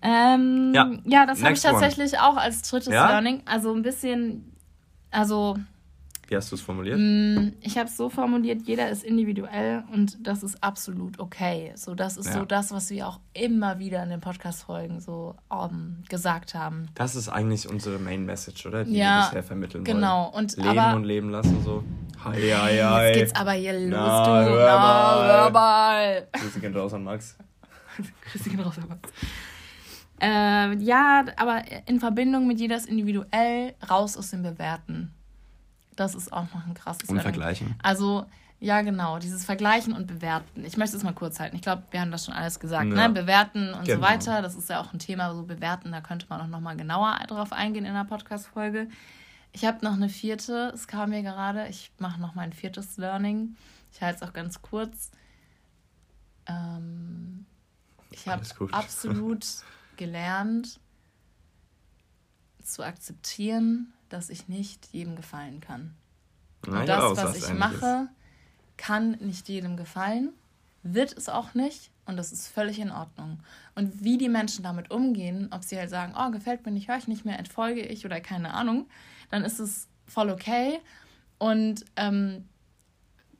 Ähm, ja, ja, das habe ich tatsächlich one. auch als drittes ja? Learning. Also ein bisschen, also wie hast du es formuliert? Mm, ich habe es so formuliert, jeder ist individuell und das ist absolut okay. So, das ist ja. so das, was wir auch immer wieder in den Podcast-Folgen so um, gesagt haben. Das ist eigentlich unsere Main Message, oder? Die ja, wir bisher vermitteln genau. wollen. Genau. leben aber, und leben lassen so. Hi, hi, hi. Jetzt geht's aber hier los, Na, du. Hör Na, hör mal. Grüße gehen raus an Max. Grüße gehen raus an Max. Äh, ja, aber in Verbindung mit jeder ist individuell raus aus dem Bewerten. Das ist auch noch ein krasses Und Vergleichen. Also, ja, genau, dieses Vergleichen und Bewerten. Ich möchte es mal kurz halten. Ich glaube, wir haben das schon alles gesagt. Ja. Ne? Bewerten und genau. so weiter. Das ist ja auch ein Thema, so bewerten. Da könnte man auch noch mal genauer drauf eingehen in der Podcast-Folge. Ich habe noch eine vierte. Es kam mir gerade. Ich mache noch mein viertes Learning. Ich halte es auch ganz kurz. Ähm, ich habe absolut gelernt zu akzeptieren, dass ich nicht jedem gefallen kann. Und ja, das, was ich mache, kann nicht jedem gefallen, wird es auch nicht und das ist völlig in Ordnung. Und wie die Menschen damit umgehen, ob sie halt sagen, oh, gefällt mir nicht, höre ich nicht mehr, entfolge ich oder keine Ahnung, dann ist es voll okay. Und ähm,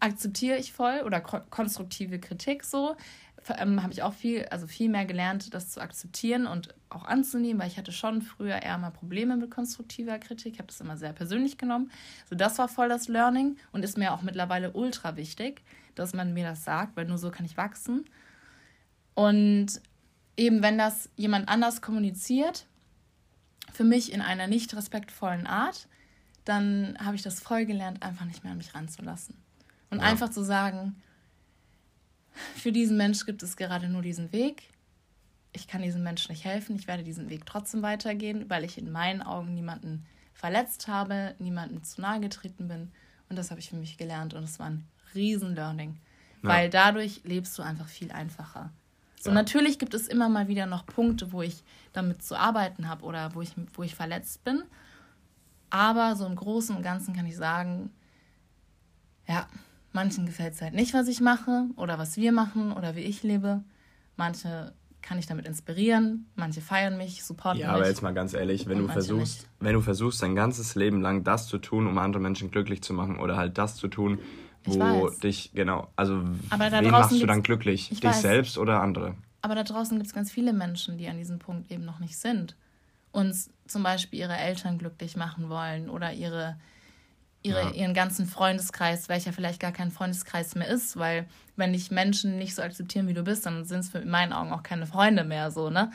akzeptiere ich voll oder konstruktive Kritik so. Ähm, habe ich auch viel, also viel mehr gelernt, das zu akzeptieren und auch anzunehmen, weil ich hatte schon früher eher mal Probleme mit konstruktiver Kritik. Ich habe das immer sehr persönlich genommen. So, das war voll das Learning und ist mir auch mittlerweile ultra wichtig, dass man mir das sagt, weil nur so kann ich wachsen. Und eben, wenn das jemand anders kommuniziert, für mich in einer nicht respektvollen Art, dann habe ich das voll gelernt, einfach nicht mehr an mich ranzulassen. Und ja. einfach zu sagen, für diesen Mensch gibt es gerade nur diesen Weg. Ich kann diesem Menschen nicht helfen. Ich werde diesen Weg trotzdem weitergehen, weil ich in meinen Augen niemanden verletzt habe, niemanden zu nahe getreten bin. Und das habe ich für mich gelernt. Und es war ein Riesen-Learning. Ja. Weil dadurch lebst du einfach viel einfacher. So, ja. natürlich gibt es immer mal wieder noch Punkte, wo ich damit zu arbeiten habe oder wo ich, wo ich verletzt bin. Aber so im Großen und Ganzen kann ich sagen, ja, manchen gefällt es halt nicht, was ich mache oder was wir machen oder wie ich lebe. Manche kann ich damit inspirieren, manche feiern mich, supporten mich. Ja, aber jetzt mal ganz ehrlich, wenn du versuchst, nicht. wenn du versuchst, dein ganzes Leben lang das zu tun, um andere Menschen glücklich zu machen oder halt das zu tun, wo dich, genau, also wen machst du dann glücklich? Dich weiß. selbst oder andere? Aber da draußen gibt es ganz viele Menschen, die an diesem Punkt eben noch nicht sind uns zum Beispiel ihre Eltern glücklich machen wollen oder ihre, ihre, ja. ihren ganzen Freundeskreis, welcher vielleicht gar kein Freundeskreis mehr ist, weil wenn dich Menschen nicht so akzeptieren, wie du bist, dann sind es in meinen Augen auch keine Freunde mehr, so, ne?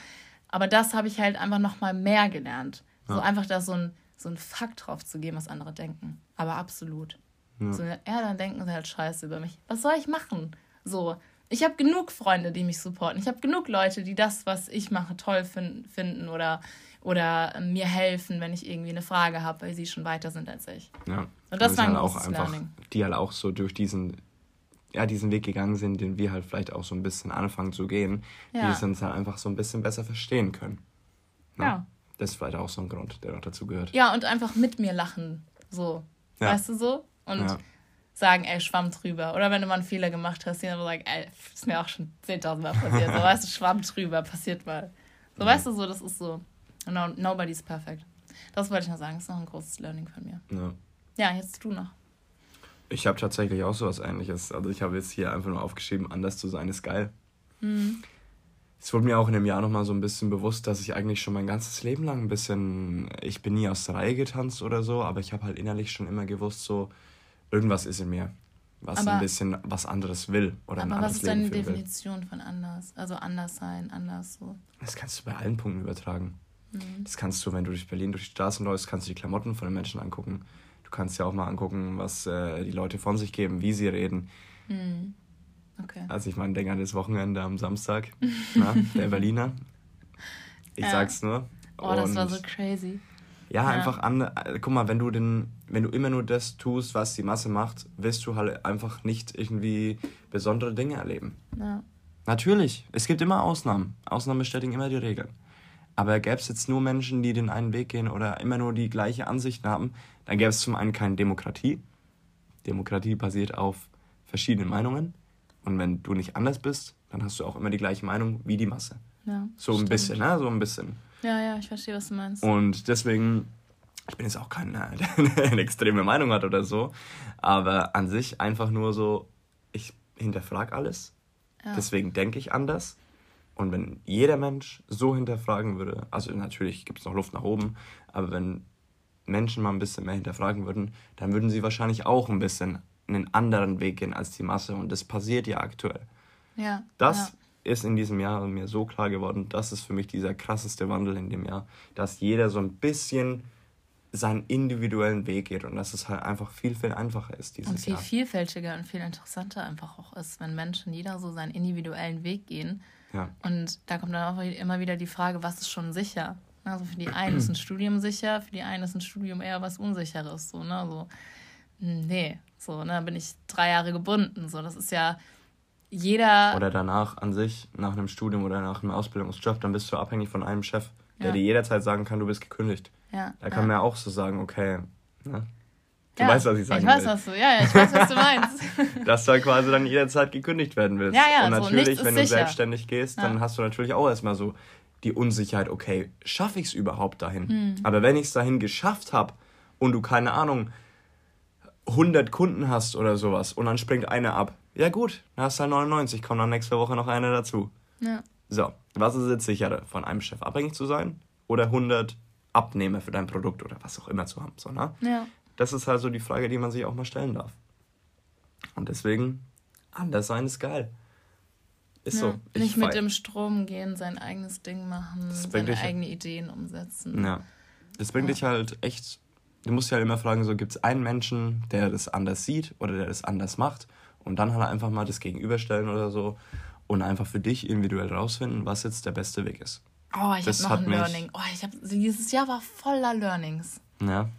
Aber das habe ich halt einfach nochmal mehr gelernt. Ja. So einfach da so ein, so ein Fakt drauf zu geben, was andere denken. Aber absolut. Ja. So, ja, dann denken sie halt scheiße über mich. Was soll ich machen? So, ich habe genug Freunde, die mich supporten. Ich habe genug Leute, die das, was ich mache, toll fin finden oder oder mir helfen, wenn ich irgendwie eine Frage habe, weil sie schon weiter sind als ich. Ja. Und das war ein halt auch einfach, Learning. Die halt auch so durch diesen, ja, diesen Weg gegangen sind, den wir halt vielleicht auch so ein bisschen anfangen zu gehen, ja. die es uns halt einfach so ein bisschen besser verstehen können. Ja. Ne? ja. Das ist vielleicht auch so ein Grund, der noch dazu gehört. Ja, und einfach mit mir lachen. So. Ja. Weißt du so? Und sagen, ey, schwamm drüber. Oder wenn du mal einen Fehler gemacht hast, die dann sagen, ey, ist mir auch schon 10.000 Mal passiert. So, weißt du, schwamm drüber, passiert mal. So, weißt du, so, das ist so. No, nobody's perfect. Das wollte ich noch sagen. Das ist noch ein großes Learning von mir. Ja, ja jetzt du noch. Ich habe tatsächlich auch sowas ähnliches. Also ich habe jetzt hier einfach nur aufgeschrieben, anders zu sein ist geil. Mhm. Es wurde mir auch in dem Jahr nochmal so ein bisschen bewusst, dass ich eigentlich schon mein ganzes Leben lang ein bisschen, ich bin nie aus der Reihe getanzt oder so, aber ich habe halt innerlich schon immer gewusst, so, irgendwas ist in mir, was aber, ein bisschen was anderes will oder aber ein anderes was ist deine Definition will. von anders? Also anders sein, anders so. Das kannst du bei allen Punkten übertragen. Mhm. Das kannst du, wenn du durch Berlin durch die Straßen läufst, kannst du die Klamotten von den Menschen angucken. Du kannst ja auch mal angucken, was äh, die Leute von sich geben, wie sie reden. Mhm. Okay. Also ich meine, denk an das Wochenende am Samstag, na, der Berliner. Ich ja. sag's nur. Oh, das war so crazy. Ja, ja, einfach an. Äh, guck mal, wenn du den, wenn du immer nur das tust, was die Masse macht, wirst du halt einfach nicht irgendwie besondere Dinge erleben. Ja. Natürlich, es gibt immer Ausnahmen. Ausnahmen bestätigen immer die Regeln. Aber gäbe es jetzt nur Menschen, die den einen Weg gehen oder immer nur die gleiche Ansicht haben, dann gäbe es zum einen keine Demokratie. Demokratie basiert auf verschiedenen Meinungen. Und wenn du nicht anders bist, dann hast du auch immer die gleiche Meinung wie die Masse. Ja, so ein bisschen, ne? So ein bisschen. Ja, ja, ich verstehe, was du meinst. Und deswegen, ich bin jetzt auch keiner, der eine extreme Meinung hat oder so, aber an sich einfach nur so, ich hinterfrage alles. Ja. Deswegen denke ich anders. Und wenn jeder Mensch so hinterfragen würde, also natürlich gibt es noch Luft nach oben, aber wenn Menschen mal ein bisschen mehr hinterfragen würden, dann würden sie wahrscheinlich auch ein bisschen einen anderen Weg gehen als die Masse. Und das passiert ja aktuell. Ja. Das ja. ist in diesem Jahr mir so klar geworden. Das ist für mich dieser krasseste Wandel in dem Jahr, dass jeder so ein bisschen seinen individuellen Weg geht und dass es halt einfach viel, viel einfacher ist dieses Und viel Jahr. vielfältiger und viel interessanter einfach auch ist, wenn Menschen jeder so seinen individuellen Weg gehen ja. Und da kommt dann auch immer wieder die Frage, was ist schon sicher? Also für die einen ist ein Studium sicher, für die einen ist ein Studium eher was Unsicheres. So, ne? so, hm, nee, so, ne, bin ich drei Jahre gebunden. So, das ist ja jeder. Oder danach an sich, nach einem Studium oder nach einem Ausbildungsjob, dann bist du abhängig von einem Chef, der ja. dir jederzeit sagen kann, du bist gekündigt. Ja. Da kann ja. man ja auch so sagen, okay, ne? Du ja, weißt, was ich sagen Ich weiß, will. was du, ja, ich weiß, was du meinst. Dass du halt quasi dann jederzeit gekündigt werden willst. Ja, ja, Und natürlich, so, wenn du sicher. selbstständig gehst, dann ja. hast du natürlich auch erstmal so die Unsicherheit, okay, schaffe ich es überhaupt dahin? Hm. Aber wenn ich es dahin geschafft habe und du, keine Ahnung, 100 Kunden hast oder sowas und dann springt einer ab. Ja gut, dann hast du halt 99, kommt dann nächste Woche noch einer dazu. Ja. So, was ist jetzt sicherer, von einem Chef abhängig zu sein oder 100 Abnehmer für dein Produkt oder was auch immer zu haben? So, ne? Ja. Das ist halt so die Frage, die man sich auch mal stellen darf. Und deswegen, anders sein ist geil. Ist ja, so. Ich nicht mit dem Strom gehen, sein eigenes Ding machen, seine eigenen Ideen umsetzen. Ja. Das bringt ja. dich halt echt du musst ja halt immer fragen, so gibt es einen Menschen, der das anders sieht oder der das anders macht und dann halt einfach mal das gegenüberstellen oder so und einfach für dich individuell rausfinden, was jetzt der beste Weg ist. Oh, ich habe noch ein Learning. Oh, ich hab, dieses Jahr war voller Learnings. Ja.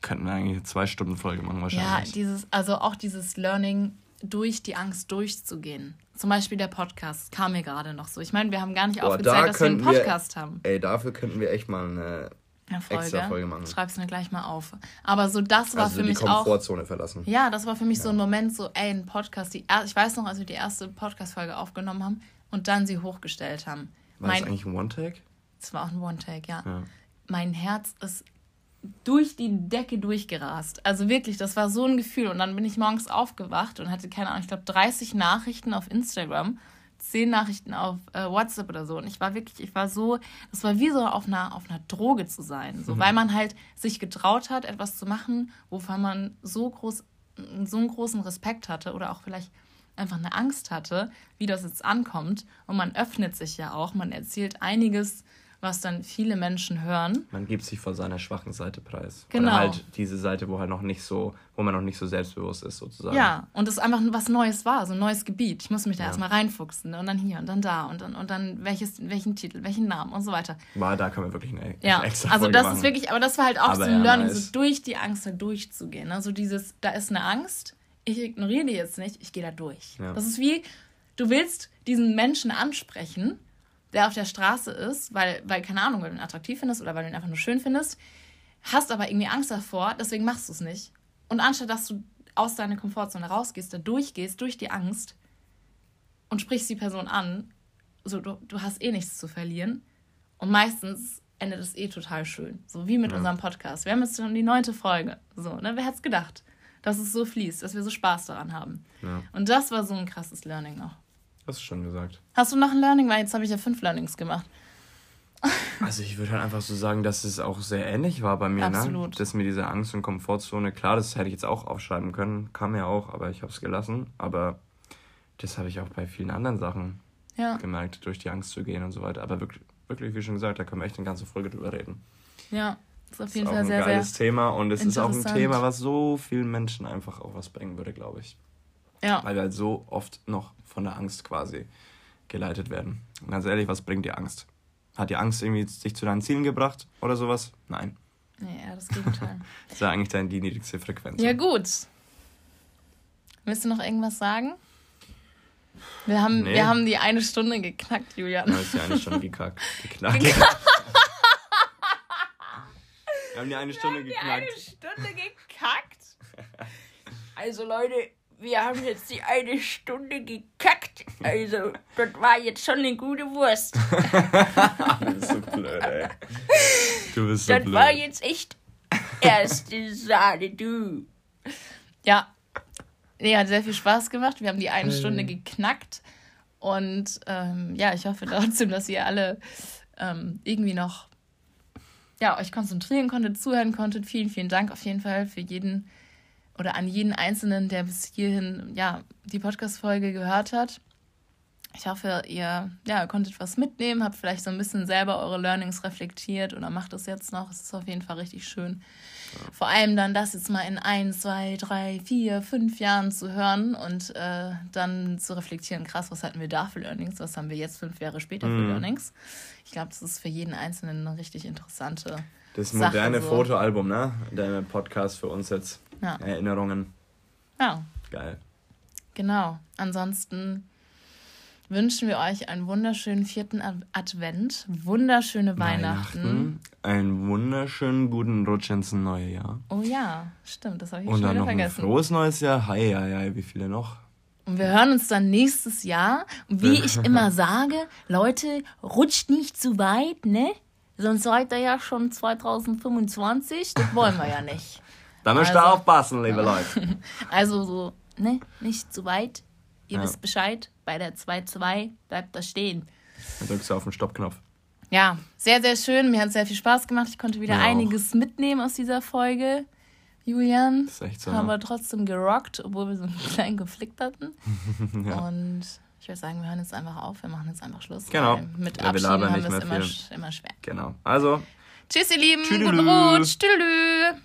Könnten wir eigentlich eine zwei Stunden Folge machen wahrscheinlich. Ja, dieses, also auch dieses Learning, durch die Angst durchzugehen. Zum Beispiel der Podcast kam mir gerade noch so. Ich meine, wir haben gar nicht Boah, aufgezeigt, da dass wir einen Podcast wir, haben. Ey, dafür könnten wir echt mal eine eine Folge. Extra Folge machen. Schreib's mir gleich mal auf. Aber so das war also für mich auch. die Komfortzone verlassen. Ja, das war für mich ja. so ein Moment, so ey, ein Podcast. Die, ich weiß noch, als wir die erste Podcast-Folge aufgenommen haben und dann sie hochgestellt haben. War mein, das eigentlich ein One-Take? Es war auch ein One-Take, ja. ja. Mein Herz ist durch die Decke durchgerast. Also wirklich, das war so ein Gefühl. Und dann bin ich morgens aufgewacht und hatte, keine Ahnung, ich glaube 30 Nachrichten auf Instagram zehn Nachrichten auf äh, WhatsApp oder so. Und ich war wirklich, ich war so, das war wie so auf einer, auf einer Droge zu sein. So, mhm. weil man halt sich getraut hat, etwas zu machen, wovon man so groß, so einen großen Respekt hatte oder auch vielleicht einfach eine Angst hatte, wie das jetzt ankommt. Und man öffnet sich ja auch, man erzählt einiges was dann viele Menschen hören. Man gibt sich vor seiner schwachen Seite preis. Genau. Oder halt diese Seite, wo halt noch nicht so, wo man noch nicht so selbstbewusst ist, sozusagen. Ja, und es einfach was Neues war, so ein neues Gebiet. Ich musste mich da ja. erstmal reinfuchsen ne? und dann hier und dann da und dann, und dann welches, welchen Titel, welchen Namen und so weiter. War, da kann man wirklich eine, ja. extra Also das machen. ist wirklich, aber das war halt auch aber so ein ja, Learning, nice. so durch die Angst da durchzugehen. Also dieses, da ist eine Angst, ich ignoriere die jetzt nicht, ich gehe da durch. Ja. Das ist wie, du willst diesen Menschen ansprechen der auf der Straße ist, weil, weil, keine Ahnung, weil du ihn attraktiv findest oder weil du ihn einfach nur schön findest, hast aber irgendwie Angst davor, deswegen machst du es nicht. Und anstatt dass du aus deiner Komfortzone rausgehst, da durchgehst, durch die Angst und sprichst die Person an, so du, du hast eh nichts zu verlieren. Und meistens endet es eh total schön. So wie mit ja. unserem Podcast. Wir haben jetzt schon die neunte Folge. So, ne? Wer hätte es gedacht, dass es so fließt, dass wir so Spaß daran haben. Ja. Und das war so ein krasses Learning noch. Hast du schon gesagt. Hast du noch ein Learning? Weil jetzt habe ich ja fünf Learnings gemacht. Also ich würde halt einfach so sagen, dass es auch sehr ähnlich war bei mir, ne? Absolut. ne? Dass mir diese Angst und Komfortzone, klar, das hätte ich jetzt auch aufschreiben können, kam ja auch, aber ich habe es gelassen. Aber das habe ich auch bei vielen anderen Sachen ja. gemerkt, durch die Angst zu gehen und so weiter. Aber wirklich, wirklich, wie schon gesagt, da können wir echt eine ganze Folge drüber reden. Ja, ist auf jeden ist Fall sehr, sehr. Ein geiles Thema und es ist auch ein Thema, was so vielen Menschen einfach auch was bringen würde, glaube ich. Ja. Weil wir halt so oft noch von der Angst quasi geleitet werden. Und ganz ehrlich, was bringt dir Angst? Hat die Angst irgendwie dich zu deinen Zielen gebracht oder sowas? Nein. Eher das Gegenteil. das ist ja eigentlich dann die niedrigste Frequenz. Ja, gut. Willst du noch irgendwas sagen? Wir haben, nee. wir haben die eine Stunde geknackt, Julian. Ja, ist die eine Stunde gekackt. Geknackt. wir haben die eine Stunde wir haben geknackt. Die eine Stunde gekackt. Also Leute, wir haben jetzt die eine Stunde gekackt. Also, das war jetzt schon eine gute Wurst. du bist so blöd, ey. Du bist so das blöd. Das war jetzt echt erste Sahne, du. Ja. Nee, hat sehr viel Spaß gemacht. Wir haben die eine Stunde geknackt. Und ähm, ja, ich hoffe trotzdem, dass ihr alle ähm, irgendwie noch ja, euch konzentrieren konntet, zuhören konntet. Vielen, vielen Dank auf jeden Fall für jeden oder an jeden Einzelnen, der bis hierhin ja, die Podcast-Folge gehört hat. Ich hoffe, ihr ja, konntet was mitnehmen, habt vielleicht so ein bisschen selber eure Learnings reflektiert oder macht es jetzt noch. Es ist auf jeden Fall richtig schön. Ja. Vor allem dann das jetzt mal in ein, zwei, drei, vier, fünf Jahren zu hören und äh, dann zu reflektieren, krass, was hatten wir da für Learnings, was haben wir jetzt fünf Jahre später mhm. für Learnings. Ich glaube, das ist für jeden Einzelnen eine richtig interessante Das moderne so. Fotoalbum, ne? Der Podcast für uns jetzt. Ja. Erinnerungen. Ja. Geil. Genau. Ansonsten wünschen wir euch einen wunderschönen vierten Advent, wunderschöne Weihnachten. Weihnachten einen wunderschönen guten Rutsch ins neue Jahr. Oh ja, stimmt, das habe ich Und schon dann noch vergessen. Ein frohes neues Jahr. Hi, hi, hi, wie viele noch? Und wir hören uns dann nächstes Jahr. Und wie ich immer sage, Leute, rutscht nicht zu weit, ne? Sonst seid ihr ja schon 2025. Das wollen wir ja nicht. Da müsst ihr also, aufpassen, liebe Leute. Also so, ne, nicht zu weit. Ihr ja. wisst Bescheid. Bei der 2-2 bleibt da stehen. Dann drückst du auf den Stoppknopf. Ja, sehr, sehr schön. Mir hat sehr viel Spaß gemacht. Ich konnte wieder ja, einiges auch. mitnehmen aus dieser Folge. Julian. Das ist echt so. Haben ne? wir trotzdem gerockt, obwohl wir so einen kleinen Konflikt hatten. ja. Und ich würde sagen, wir hören jetzt einfach auf. Wir machen jetzt einfach Schluss. Genau. Mit ja, Abschieden haben wir es immer, immer schwer. Genau. Also. Tschüss, ihr Lieben. Tschüss. Guten Rutsch. Tschüss.